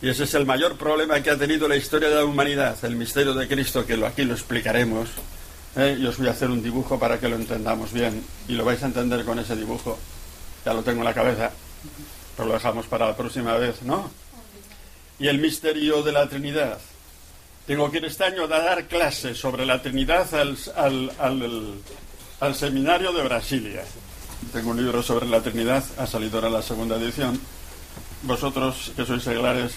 Y ese es el mayor problema que ha tenido la historia de la humanidad, el misterio de Cristo, que aquí lo explicaremos. ¿eh? Y os voy a hacer un dibujo para que lo entendamos bien. Y lo vais a entender con ese dibujo. Ya lo tengo en la cabeza. Pero lo dejamos para la próxima vez, ¿no? Y el misterio de la Trinidad. Tengo que ir este año a dar clases sobre la Trinidad al, al, al, al seminario de Brasilia. Tengo un libro sobre la Trinidad, ha salido ahora la segunda edición. Vosotros, que sois seglares,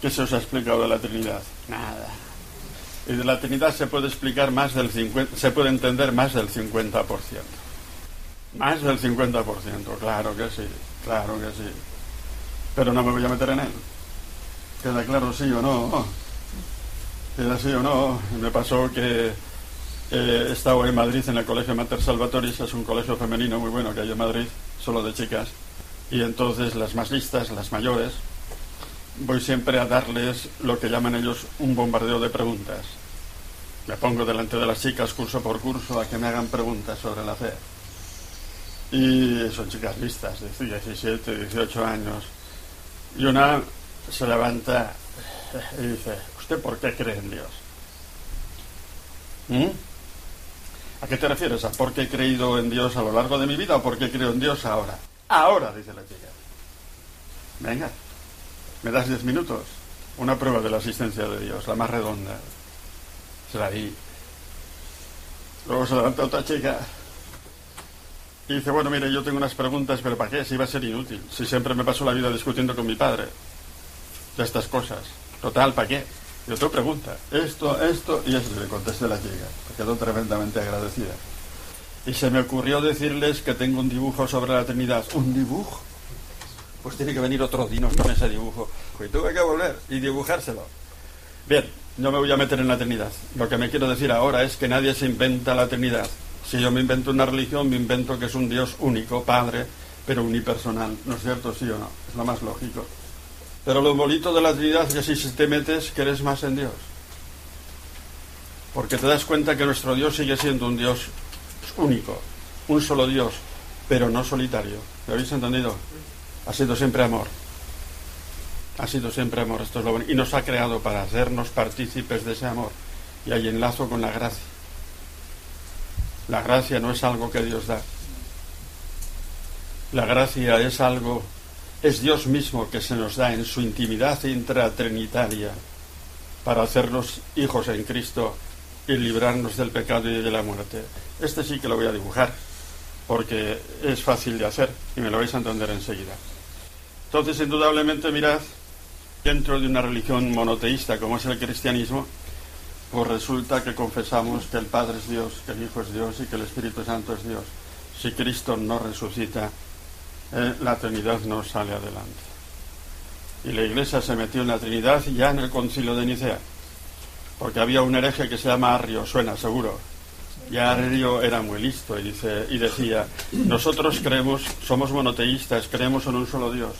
¿Qué se os ha explicado de la Trinidad? Nada. Y de la Trinidad se puede explicar más del 50, se puede entender más del 50%. Más del 50%, claro que sí, claro que sí. Pero no me voy a meter en él. ¿Queda claro sí o no? ¿Queda sí o no? Me pasó que eh, he estado en Madrid en el Colegio Mater Salvatoris, es un colegio femenino muy bueno que hay en Madrid, solo de chicas. Y entonces las más listas, las mayores, voy siempre a darles lo que llaman ellos un bombardeo de preguntas. Me pongo delante de las chicas curso por curso a que me hagan preguntas sobre la fe. Y son chicas listas, de 17, 18 años. Y una se levanta y dice, ¿usted por qué cree en Dios? ¿Mm? ¿A qué te refieres? ¿A por qué he creído en Dios a lo largo de mi vida o por qué creo en Dios ahora? Ahora, dice la chica. Venga, ¿me das diez minutos? Una prueba de la asistencia de Dios, la más redonda. Se la di. Luego se levanta otra chica y dice, bueno, mire, yo tengo unas preguntas, pero ¿para qué? Si va a ser inútil. Si siempre me paso la vida discutiendo con mi padre de estas cosas. Total, ¿para qué? Y otra pregunta, esto, esto y eso, le contesté la chica. Quedó tremendamente agradecida. Y se me ocurrió decirles que tengo un dibujo sobre la Trinidad. ¿Un dibujo? Pues tiene que venir otro dinos con ese dibujo. Y tuve que volver y dibujárselo. Bien, no me voy a meter en la Trinidad. Lo que me quiero decir ahora es que nadie se inventa la Trinidad. Si yo me invento una religión, me invento que es un Dios único, Padre, pero unipersonal. ¿No es cierto? Sí o no. Es lo más lógico. Pero lo bonito de la Trinidad es que si te metes, eres más en Dios. Porque te das cuenta que nuestro Dios sigue siendo un Dios único, un solo Dios, pero no solitario. ¿Lo habéis entendido? Ha sido siempre amor. Ha sido siempre amor. Esto es lo bonito. Y nos ha creado para hacernos partícipes de ese amor. Y ahí enlazo con la gracia. La gracia no es algo que Dios da. La gracia es algo, es Dios mismo que se nos da en su intimidad intratrinitaria para hacernos hijos en Cristo y librarnos del pecado y de la muerte. Este sí que lo voy a dibujar, porque es fácil de hacer y me lo vais a entender enseguida. Entonces, indudablemente, mirad, dentro de una religión monoteísta como es el cristianismo, pues resulta que confesamos que el Padre es Dios, que el Hijo es Dios y que el Espíritu Santo es Dios. Si Cristo no resucita, eh, la Trinidad no sale adelante. Y la Iglesia se metió en la Trinidad ya en el concilio de Nicea, porque había un hereje que se llama Arrio, suena seguro. Y Arrio era muy listo y, dice, y decía, nosotros creemos, somos monoteístas, creemos en un solo Dios.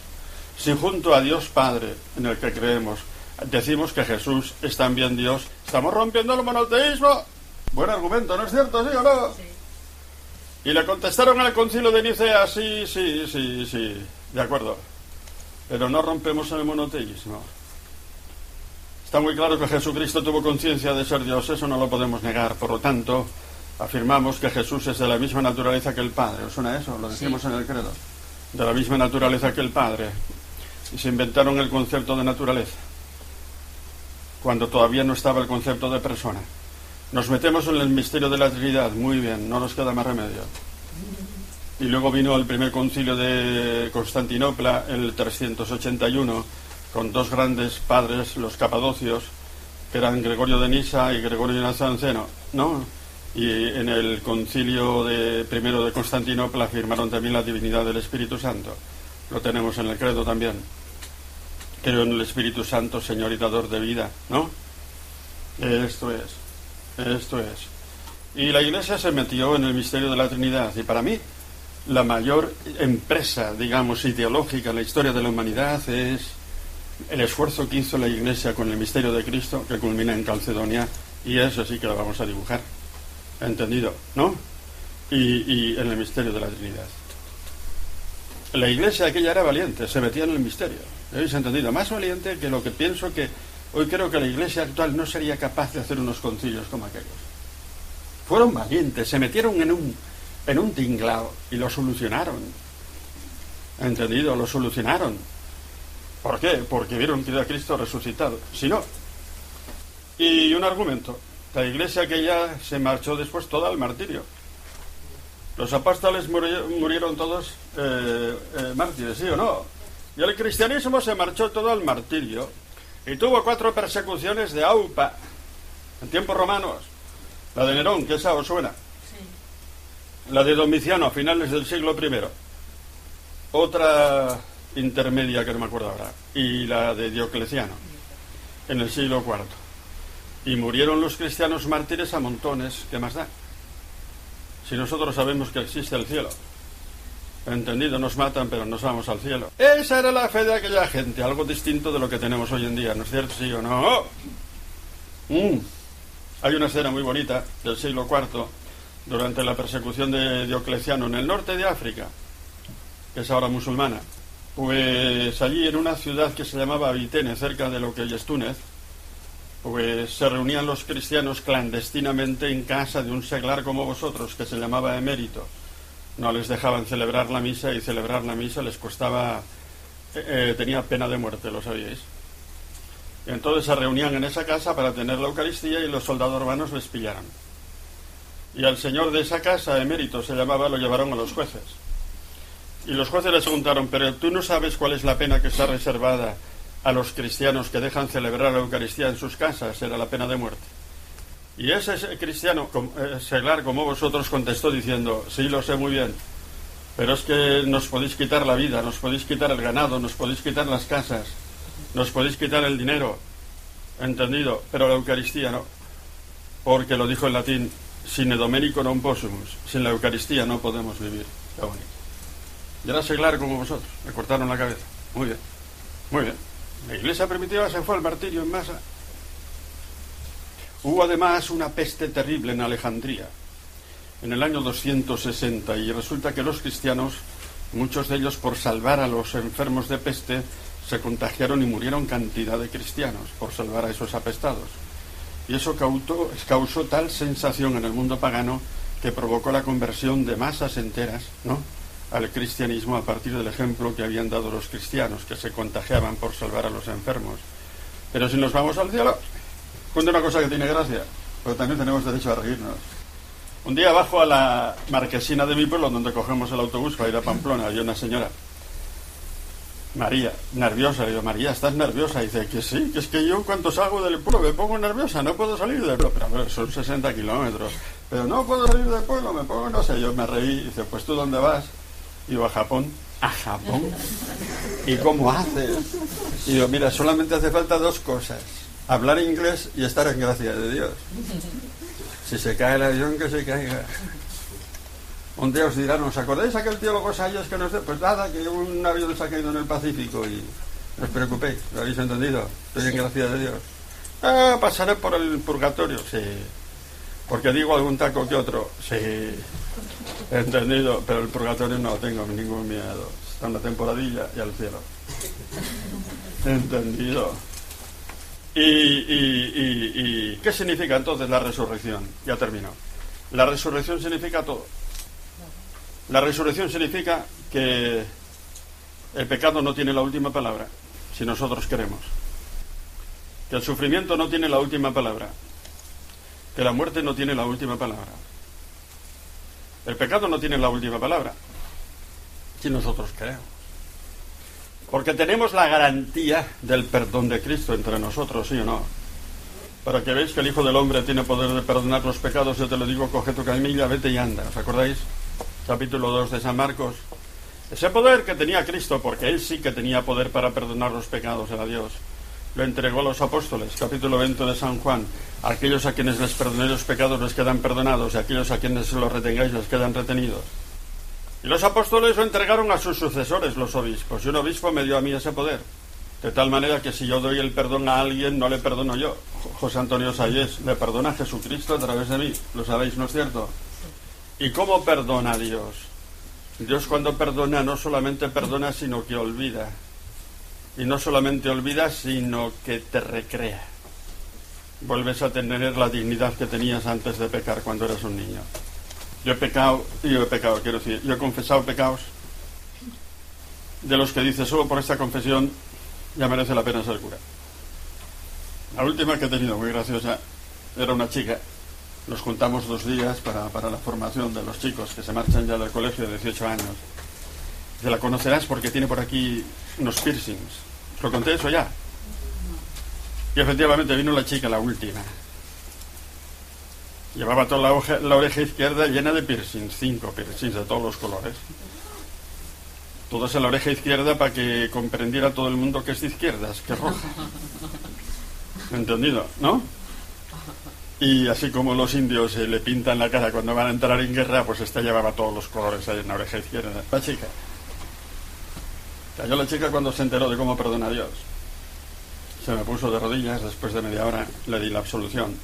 Si junto a Dios Padre, en el que creemos, decimos que Jesús es también Dios, estamos rompiendo el monoteísmo. Buen argumento, ¿no es cierto? ¿Sí o no? Y le contestaron al concilio de Nicea, sí, sí, sí, sí, de acuerdo. Pero no rompemos el monoteísmo. Está muy claro que Jesucristo tuvo conciencia de ser Dios, eso no lo podemos negar. Por lo tanto, afirmamos que Jesús es de la misma naturaleza que el Padre. ¿Os suena eso? Lo decimos en el credo. De la misma naturaleza que el Padre. Y se inventaron el concepto de naturaleza cuando todavía no estaba el concepto de persona. Nos metemos en el misterio de la Trinidad, muy bien, no nos queda más remedio. Y luego vino el primer concilio de Constantinopla, el 381, con dos grandes padres, los capadocios, que eran Gregorio de Nisa y Gregorio de Nazanceno, ¿no? Y en el concilio de, primero de Constantinopla afirmaron también la divinidad del Espíritu Santo. Lo tenemos en el credo también. Creo en el Espíritu Santo, Señor y dador de vida, ¿no? Esto es, esto es. Y la Iglesia se metió en el misterio de la Trinidad. Y para mí, la mayor empresa, digamos, ideológica en la historia de la humanidad es el esfuerzo que hizo la Iglesia con el misterio de Cristo, que culmina en Calcedonia, y eso sí que lo vamos a dibujar. ¿Entendido? ¿No? Y, y en el misterio de la Trinidad. La Iglesia aquella era valiente, se metía en el misterio. ¿Habéis entendido? Más valiente que lo que pienso que hoy creo que la Iglesia actual no sería capaz de hacer unos concilios como aquellos. Fueron valientes, se metieron en un, en un tinglao y lo solucionaron. ¿Entendido? Lo solucionaron. ¿Por qué? Porque vieron que era Cristo resucitado. Si no. Y un argumento. La iglesia que ya se marchó después toda al martirio. Los apóstoles murieron todos eh, eh, mártires, ¿sí o no? Y el cristianismo se marchó todo al martirio y tuvo cuatro persecuciones de AUPA en tiempos romanos. La de Nerón, que esa os suena. La de Domiciano a finales del siglo I. Otra intermedia que no me acuerdo ahora. Y la de Diocleciano en el siglo IV. Y murieron los cristianos mártires a montones. ¿Qué más da? Si nosotros sabemos que existe el cielo. Entendido, nos matan, pero nos vamos al cielo. Esa era la fe de aquella gente, algo distinto de lo que tenemos hoy en día, ¿no es cierto? ¿Sí o no? Mm. Hay una escena muy bonita del siglo IV, durante la persecución de Diocleciano en el norte de África, que es ahora musulmana. Pues allí en una ciudad que se llamaba Vitene, cerca de lo que hoy es Túnez, pues se reunían los cristianos clandestinamente en casa de un seglar como vosotros, que se llamaba emérito. No les dejaban celebrar la misa y celebrar la misa les costaba, eh, eh, tenía pena de muerte, lo sabíais. Entonces se reunían en esa casa para tener la Eucaristía y los soldados romanos les pillaron. Y al señor de esa casa, emérito se llamaba, lo llevaron a los jueces. Y los jueces le preguntaron, pero tú no sabes cuál es la pena que está reservada a los cristianos que dejan celebrar la Eucaristía en sus casas, era la pena de muerte. Y ese cristiano, seglar como vosotros, contestó diciendo, sí, lo sé muy bien, pero es que nos podéis quitar la vida, nos podéis quitar el ganado, nos podéis quitar las casas, nos podéis quitar el dinero, entendido, pero la Eucaristía no, porque lo dijo en latín, sin domenico non possumus, sin la Eucaristía no podemos vivir. Qué bonito. Y era seglar como vosotros, me cortaron la cabeza. Muy bien, muy bien. La iglesia primitiva se fue al martirio en masa. Hubo además una peste terrible en Alejandría, en el año 260, y resulta que los cristianos, muchos de ellos por salvar a los enfermos de peste, se contagiaron y murieron cantidad de cristianos por salvar a esos apestados. Y eso causó, tal sensación en el mundo pagano que provocó la conversión de masas enteras, al cristianismo a partir del ejemplo que habían dado los cristianos, que se contagiaban por salvar a los enfermos. Pero si nos vamos al cielo, cuenta una cosa que tiene gracia, pero también tenemos derecho a reírnos. Un día bajo a la marquesina de mi pueblo, donde cogemos el autobús para ir a Pamplona, había una señora, María, nerviosa. Le digo, María, ¿estás nerviosa? Y dice, que sí, que es que yo cuando salgo del pueblo me pongo nerviosa, no puedo salir del pueblo. Pero, son 60 kilómetros. Pero no puedo salir del pueblo, me pongo, no sé. Yo me reí y dice, pues tú dónde vas? Digo, a Japón. ¿A Japón? ¿Y cómo haces? Y digo, mira, solamente hace falta dos cosas. Hablar inglés y estar en gracia de Dios. Si se cae el avión, que se caiga. Un día os dirán, ¿os acordáis aquel teólogo Sayas que nos... Pues nada, que un avión se ha caído en el Pacífico y no os preocupéis, ¿lo habéis entendido? Estoy en gracia de Dios. Ah, pasaré por el purgatorio, sí. Porque digo algún taco que otro, sí. Entendido, pero el purgatorio no tengo ningún miedo. Está en la temporadilla y al cielo. Entendido. Y, y, y, qué significa entonces la resurrección? Ya terminó. La resurrección significa todo. La resurrección significa que el pecado no tiene la última palabra, si nosotros queremos. Que el sufrimiento no tiene la última palabra. Que la muerte no tiene la última palabra. El pecado no tiene la última palabra, si nosotros queremos. Porque tenemos la garantía del perdón de Cristo entre nosotros, ¿sí o no? Para que veáis que el Hijo del Hombre tiene poder de perdonar los pecados, yo te lo digo, coge tu camilla, vete y anda. ¿Os acordáis? Capítulo 2 de San Marcos. Ese poder que tenía Cristo, porque Él sí que tenía poder para perdonar los pecados, era Dios lo entregó a los apóstoles, capítulo 20 de San Juan. Aquellos a quienes les perdonéis los pecados les quedan perdonados y aquellos a quienes los retengáis les quedan retenidos. Y los apóstoles lo entregaron a sus sucesores, los obispos, y un obispo me dio a mí ese poder. De tal manera que si yo doy el perdón a alguien, no le perdono yo. José Antonio Sayés le perdona a Jesucristo a través de mí. Lo sabéis, ¿no es cierto? ¿Y cómo perdona Dios? Dios cuando perdona no solamente perdona, sino que olvida. Y no solamente olvidas, sino que te recrea. Vuelves a tener la dignidad que tenías antes de pecar cuando eras un niño. Yo he pecado, yo he pecado, quiero decir, yo he confesado pecados de los que dice solo por esta confesión ya merece la pena ser cura. La última que he tenido, muy graciosa, era una chica. Nos juntamos dos días para, para la formación de los chicos que se marchan ya del colegio de 18 años. Te la conocerás porque tiene por aquí unos piercings. Lo conté eso ya. Y efectivamente vino la chica, la última. Llevaba toda la, la oreja izquierda llena de piercings, cinco piercings de todos los colores. Todas en la oreja izquierda para que comprendiera todo el mundo que es de izquierdas, que roja. ¿Entendido? ¿No? Y así como los indios se le pintan la cara cuando van a entrar en guerra, pues esta llevaba todos los colores ahí en la oreja izquierda. La chica. Cayó la chica cuando se enteró de cómo perdona a Dios. Se me puso de rodillas, después de media hora le di la absolución.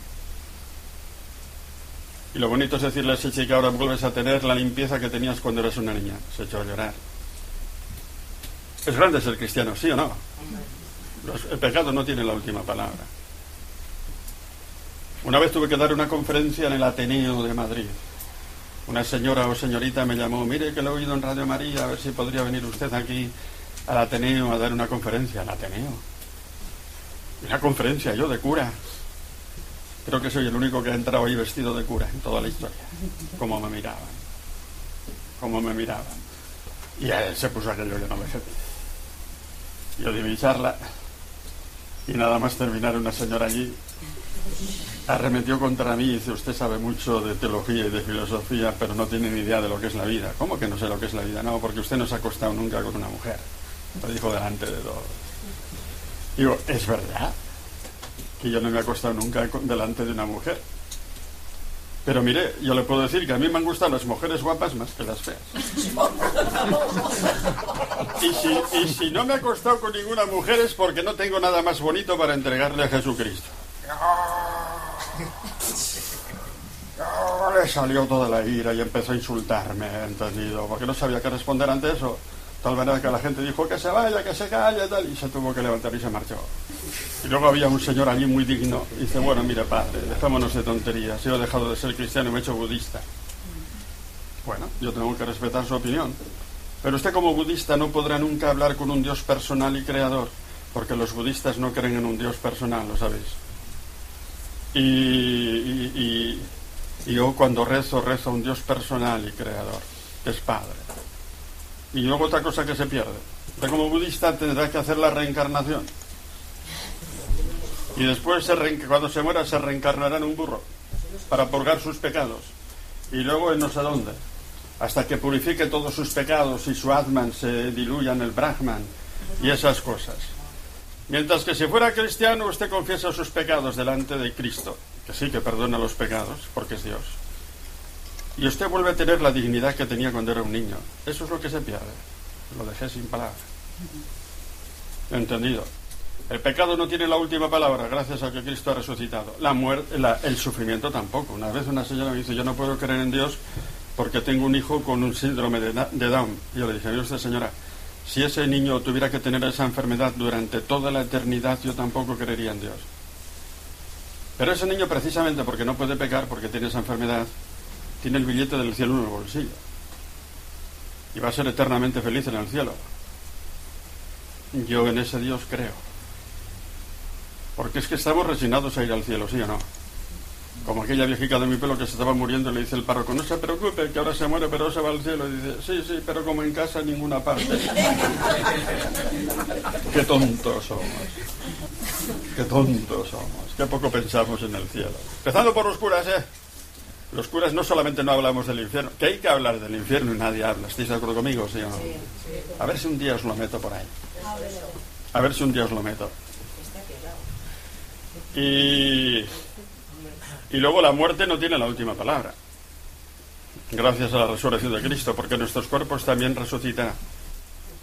Y lo bonito es decirle a esa chica, ahora vuelves a tener la limpieza que tenías cuando eras una niña. Se echó a llorar. Es grande ser cristiano, ¿sí o no? el pecado no tiene la última palabra. Una vez tuve que dar una conferencia en el Ateneo de Madrid. Una señora o señorita me llamó, mire que lo he oído en Radio María, a ver si podría venir usted aquí al Ateneo a dar una conferencia. Al Ateneo. Una conferencia, yo de cura. Creo que soy el único que ha entrado ahí vestido de cura en toda la historia. Como me miraban. Como me miraban. Y él se puso aquello que no me sentí. Yo di mi charla y nada más terminar una señora allí arremetió contra mí y dice, usted sabe mucho de teología y de filosofía, pero no tiene ni idea de lo que es la vida. ¿Cómo que no sé lo que es la vida? No, porque usted no se ha acostado nunca con una mujer. Lo dijo delante de todos. Digo, ¿es verdad? Que yo no me he acostado nunca delante de una mujer. Pero mire, yo le puedo decir que a mí me han gustado las mujeres guapas más que las feas. Y si, y si no me he acostado con ninguna mujer es porque no tengo nada más bonito para entregarle a Jesucristo. le salió toda la ira y empezó a insultarme, entendido, porque no sabía qué responder ante eso. Tal manera que la gente dijo que se vaya, que se calle, tal, y se tuvo que levantar y se marchó. Y luego había un señor allí muy digno, y dice, bueno, mire padre, dejémonos de tonterías, yo he dejado de ser cristiano y me he hecho budista. Bueno, yo tengo que respetar su opinión. Pero usted como budista no podrá nunca hablar con un Dios personal y creador, porque los budistas no creen en un Dios personal, lo sabéis. Y, y, y yo cuando rezo, rezo a un Dios personal y creador, que es Padre. Y luego otra cosa que se pierde. Usted como budista tendrá que hacer la reencarnación. Y después, cuando se muera, se reencarnará en un burro para purgar sus pecados. Y luego en no sé dónde. Hasta que purifique todos sus pecados y su Atman se diluya en el Brahman y esas cosas. Mientras que si fuera cristiano, usted confiesa sus pecados delante de Cristo, que sí que perdona los pecados, porque es Dios. Y usted vuelve a tener la dignidad que tenía cuando era un niño. Eso es lo que se pierde. Lo dejé sin palabras. Entendido. El pecado no tiene la última palabra gracias a que Cristo ha resucitado. La muerte, el sufrimiento tampoco. Una vez una señora me dice, yo no puedo creer en Dios porque tengo un hijo con un síndrome de, Down. Y yo le dije, usted señora, si ese niño tuviera que tener esa enfermedad durante toda la eternidad, yo tampoco creería en Dios. Pero ese niño precisamente porque no puede pecar, porque tiene esa enfermedad, tiene el billete del cielo en el bolsillo. Y va a ser eternamente feliz en el cielo. Yo en ese Dios creo. Porque es que estamos resignados a ir al cielo, ¿sí o no? Como aquella viejita de mi pelo que se estaba muriendo y le dice el párroco, no se preocupe, que ahora se muere, pero se va al cielo. Y dice, sí, sí, pero como en casa en ninguna parte. Qué tontos somos. Qué tontos somos. Qué poco pensamos en el cielo. Empezando por los curas, ¿eh? Los curas no solamente no hablamos del infierno, que hay que hablar del infierno y nadie habla. ¿Estáis de acuerdo conmigo, señor? A ver si un día os lo meto por ahí. A ver si un día os lo meto. Y, y luego la muerte no tiene la última palabra. Gracias a la resurrección de Cristo, porque nuestros cuerpos también resucitan.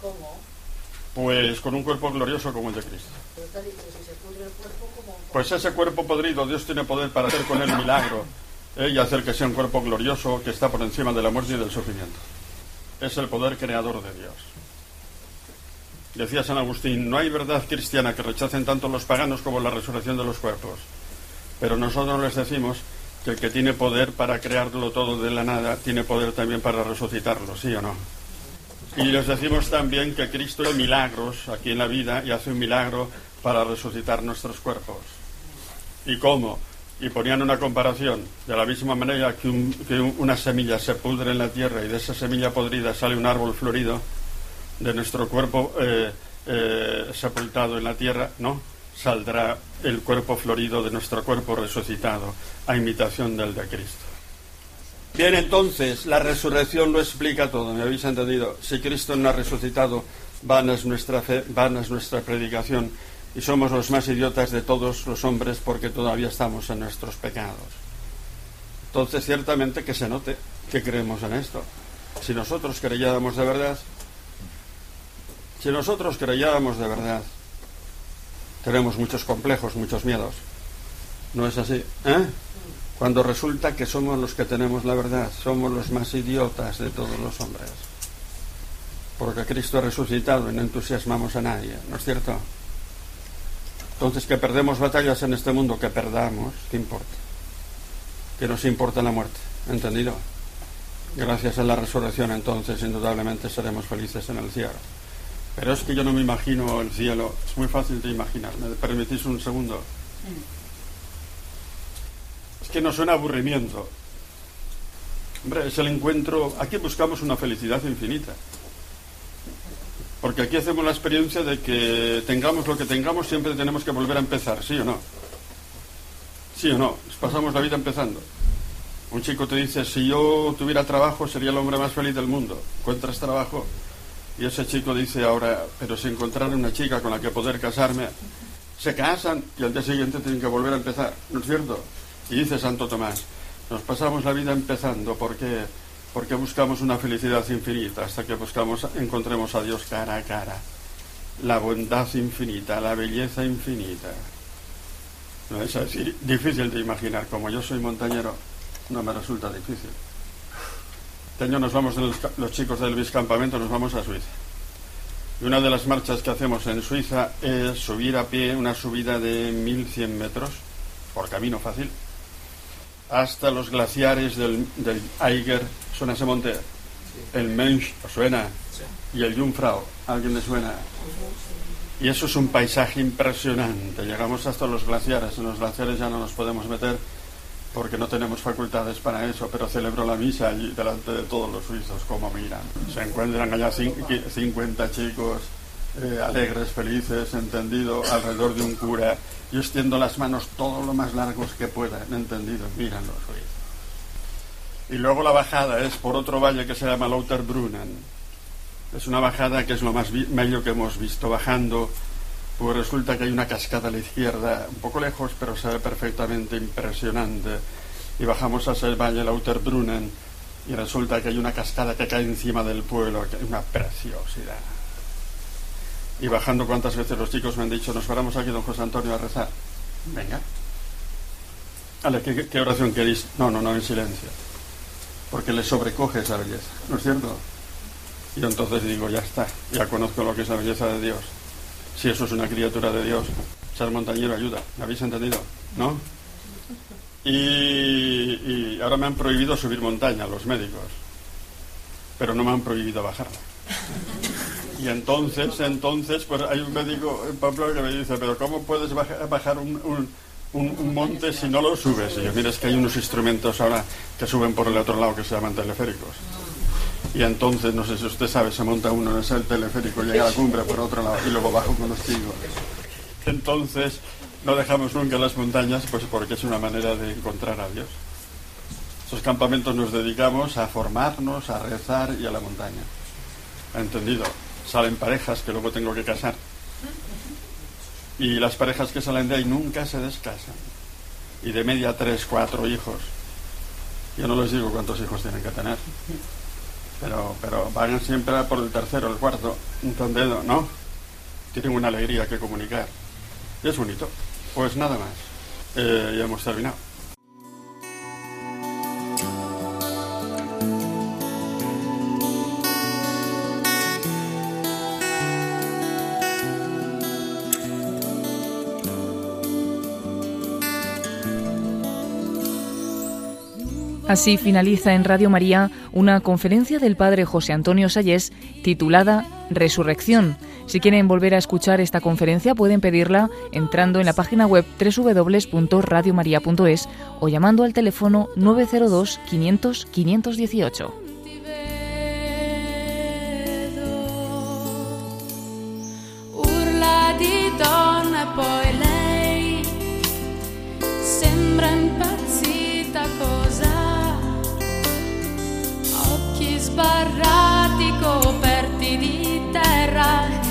¿Cómo? Pues con un cuerpo glorioso como el de Cristo. Pues ese cuerpo podrido, Dios tiene poder para hacer con él milagro y hacer que sea un cuerpo glorioso que está por encima de la muerte y del sufrimiento. Es el poder creador de Dios. Decía San Agustín, no hay verdad cristiana que rechacen tanto los paganos como la resurrección de los cuerpos. Pero nosotros les decimos que el que tiene poder para crearlo todo de la nada, tiene poder también para resucitarlo, ¿sí o no? Y les decimos también que Cristo hace milagros aquí en la vida y hace un milagro para resucitar nuestros cuerpos. ¿Y cómo? y ponían una comparación. De la misma manera que, una semilla se pudre en la tierra y de esa semilla podrida sale un árbol florido, de nuestro cuerpo eh, eh, sepultado en la tierra, ¿no? Saldrá el cuerpo florido de nuestro cuerpo resucitado, a imitación del de Cristo. Bien, entonces, la resurrección lo explica todo, ¿me habéis entendido? Si Cristo no ha resucitado, vana es nuestra fe, vana es nuestra predicación y somos los más idiotas de todos los hombres porque todavía estamos en nuestros pecados. Entonces, ciertamente que se note que creemos en esto. Si nosotros creyéramos de verdad, si nosotros creyéramos de verdad, tenemos muchos complejos, muchos miedos. ¿No es así? ¿Eh? Cuando resulta que somos los que tenemos la verdad, somos los más idiotas de todos los hombres. porque Cristo ha resucitado y no entusiasmamos a nadie, ¿no es cierto? Entonces, que perdemos batallas en este mundo, que perdamos, ¿qué importa? Que nos importa la muerte, ¿entendido? Gracias a la resurrección, entonces, indudablemente seremos felices en el cielo. Pero es que yo no me imagino el cielo, es muy fácil de imaginar. ¿Me permitís un segundo? Es que no suena aburrimiento. Hombre, es el encuentro. Aquí buscamos una felicidad infinita. Porque aquí hacemos la experiencia de que tengamos lo que tengamos, siempre tenemos que volver a empezar, ¿sí o no? ¿Sí o no? Pasamos la vida empezando. Un chico te dice, si yo tuviera trabajo sería el hombre más feliz del mundo. Encuentras trabajo y ese chico dice ahora, pero si encontrara una chica con la que poder casarme, se casan y al día siguiente tienen que volver a empezar, ¿no es cierto? Y dice Santo Tomás, nos pasamos la vida empezando porque porque buscamos una felicidad infinita hasta que buscamos encontremos a Dios cara a cara. La bondad infinita la belleza infinita no es así difícil de imaginar. Como yo soy montañero no me resulta difícil este año nos vamos los, los chicos del biscampamento nos vamos a Suiza y una de las marchas que hacemos en Suiza es subir a pie una subida de 1100 metros por camino fácil hasta los glaciares del, del Eiger, ¿suena ese monte? El Mensch, suena? Y el Jungfrau, ¿alguien le suena? Y eso es un paisaje impresionante. Llegamos hasta los glaciares. En los glaciares ya no nos podemos meter porque no tenemos facultades para eso, pero celebro la misa allí delante de todos los suizos, como miran. Se encuentran allá 50 chicos eh, alegres, felices, entendido, alrededor de un cura yo extiendo las manos todo lo más largos que pueda, entendido? Míranlos, Y luego la bajada es por otro valle que se llama Lauterbrunnen. Es una bajada que es lo más medio que hemos visto bajando, pues resulta que hay una cascada a la izquierda, un poco lejos, pero se ve perfectamente impresionante. Y bajamos a ese valle Lauterbrunnen y resulta que hay una cascada que cae encima del pueblo, que es una preciosidad y bajando cuántas veces los chicos me han dicho, nos paramos aquí, don José Antonio, a rezar. Venga. Ale, ¿qué, oración queréis? No, no, no, en silencio. Porque le sobrecoge esa belleza, ¿no es cierto? Y entonces digo, ya está, ya conozco lo que es la belleza de Dios. Si eso es una criatura de Dios, ser montañero ayuda. ¿Me habéis entendido? ¿No? Y, ahora me han prohibido subir montaña los médicos, pero no me han prohibido bajarla. Y entonces, entonces, pues hay un médico en Pamplona que me dice, pero ¿cómo puedes bajar un, monte si no lo subes? Y yo, mira, es que hay unos instrumentos ahora que suben por el otro lado que se llaman teleféricos. Y entonces, no sé si usted sabe, se monta uno en ese teleférico, llega a la cumbre por otro lado y luego bajo con los chicos. Entonces, no dejamos nunca las montañas, pues porque es una manera de encontrar a Dios. Esos campamentos nos dedicamos a formarnos, a rezar y a la montaña. ¿Ha entendido? salen parejas que luego tengo que casar. Y las parejas que salen de ahí nunca se descasan. Y de media tres, cuatro hijos. Yo no les digo cuántos hijos tienen que tener. Pero, pero van siempre por el tercero, el cuarto, un dedo, ¿no? Tienen una alegría que comunicar. Es bonito. Pues nada más. Eh, ya hemos terminado. Así finaliza en Radio María una conferencia del Padre José Antonio Sayés titulada Resurrección. Si quieren volver a escuchar esta conferencia pueden pedirla entrando en la página web www.radiomaria.es o llamando al teléfono 902 500 518. sbarrati, coperti di terra.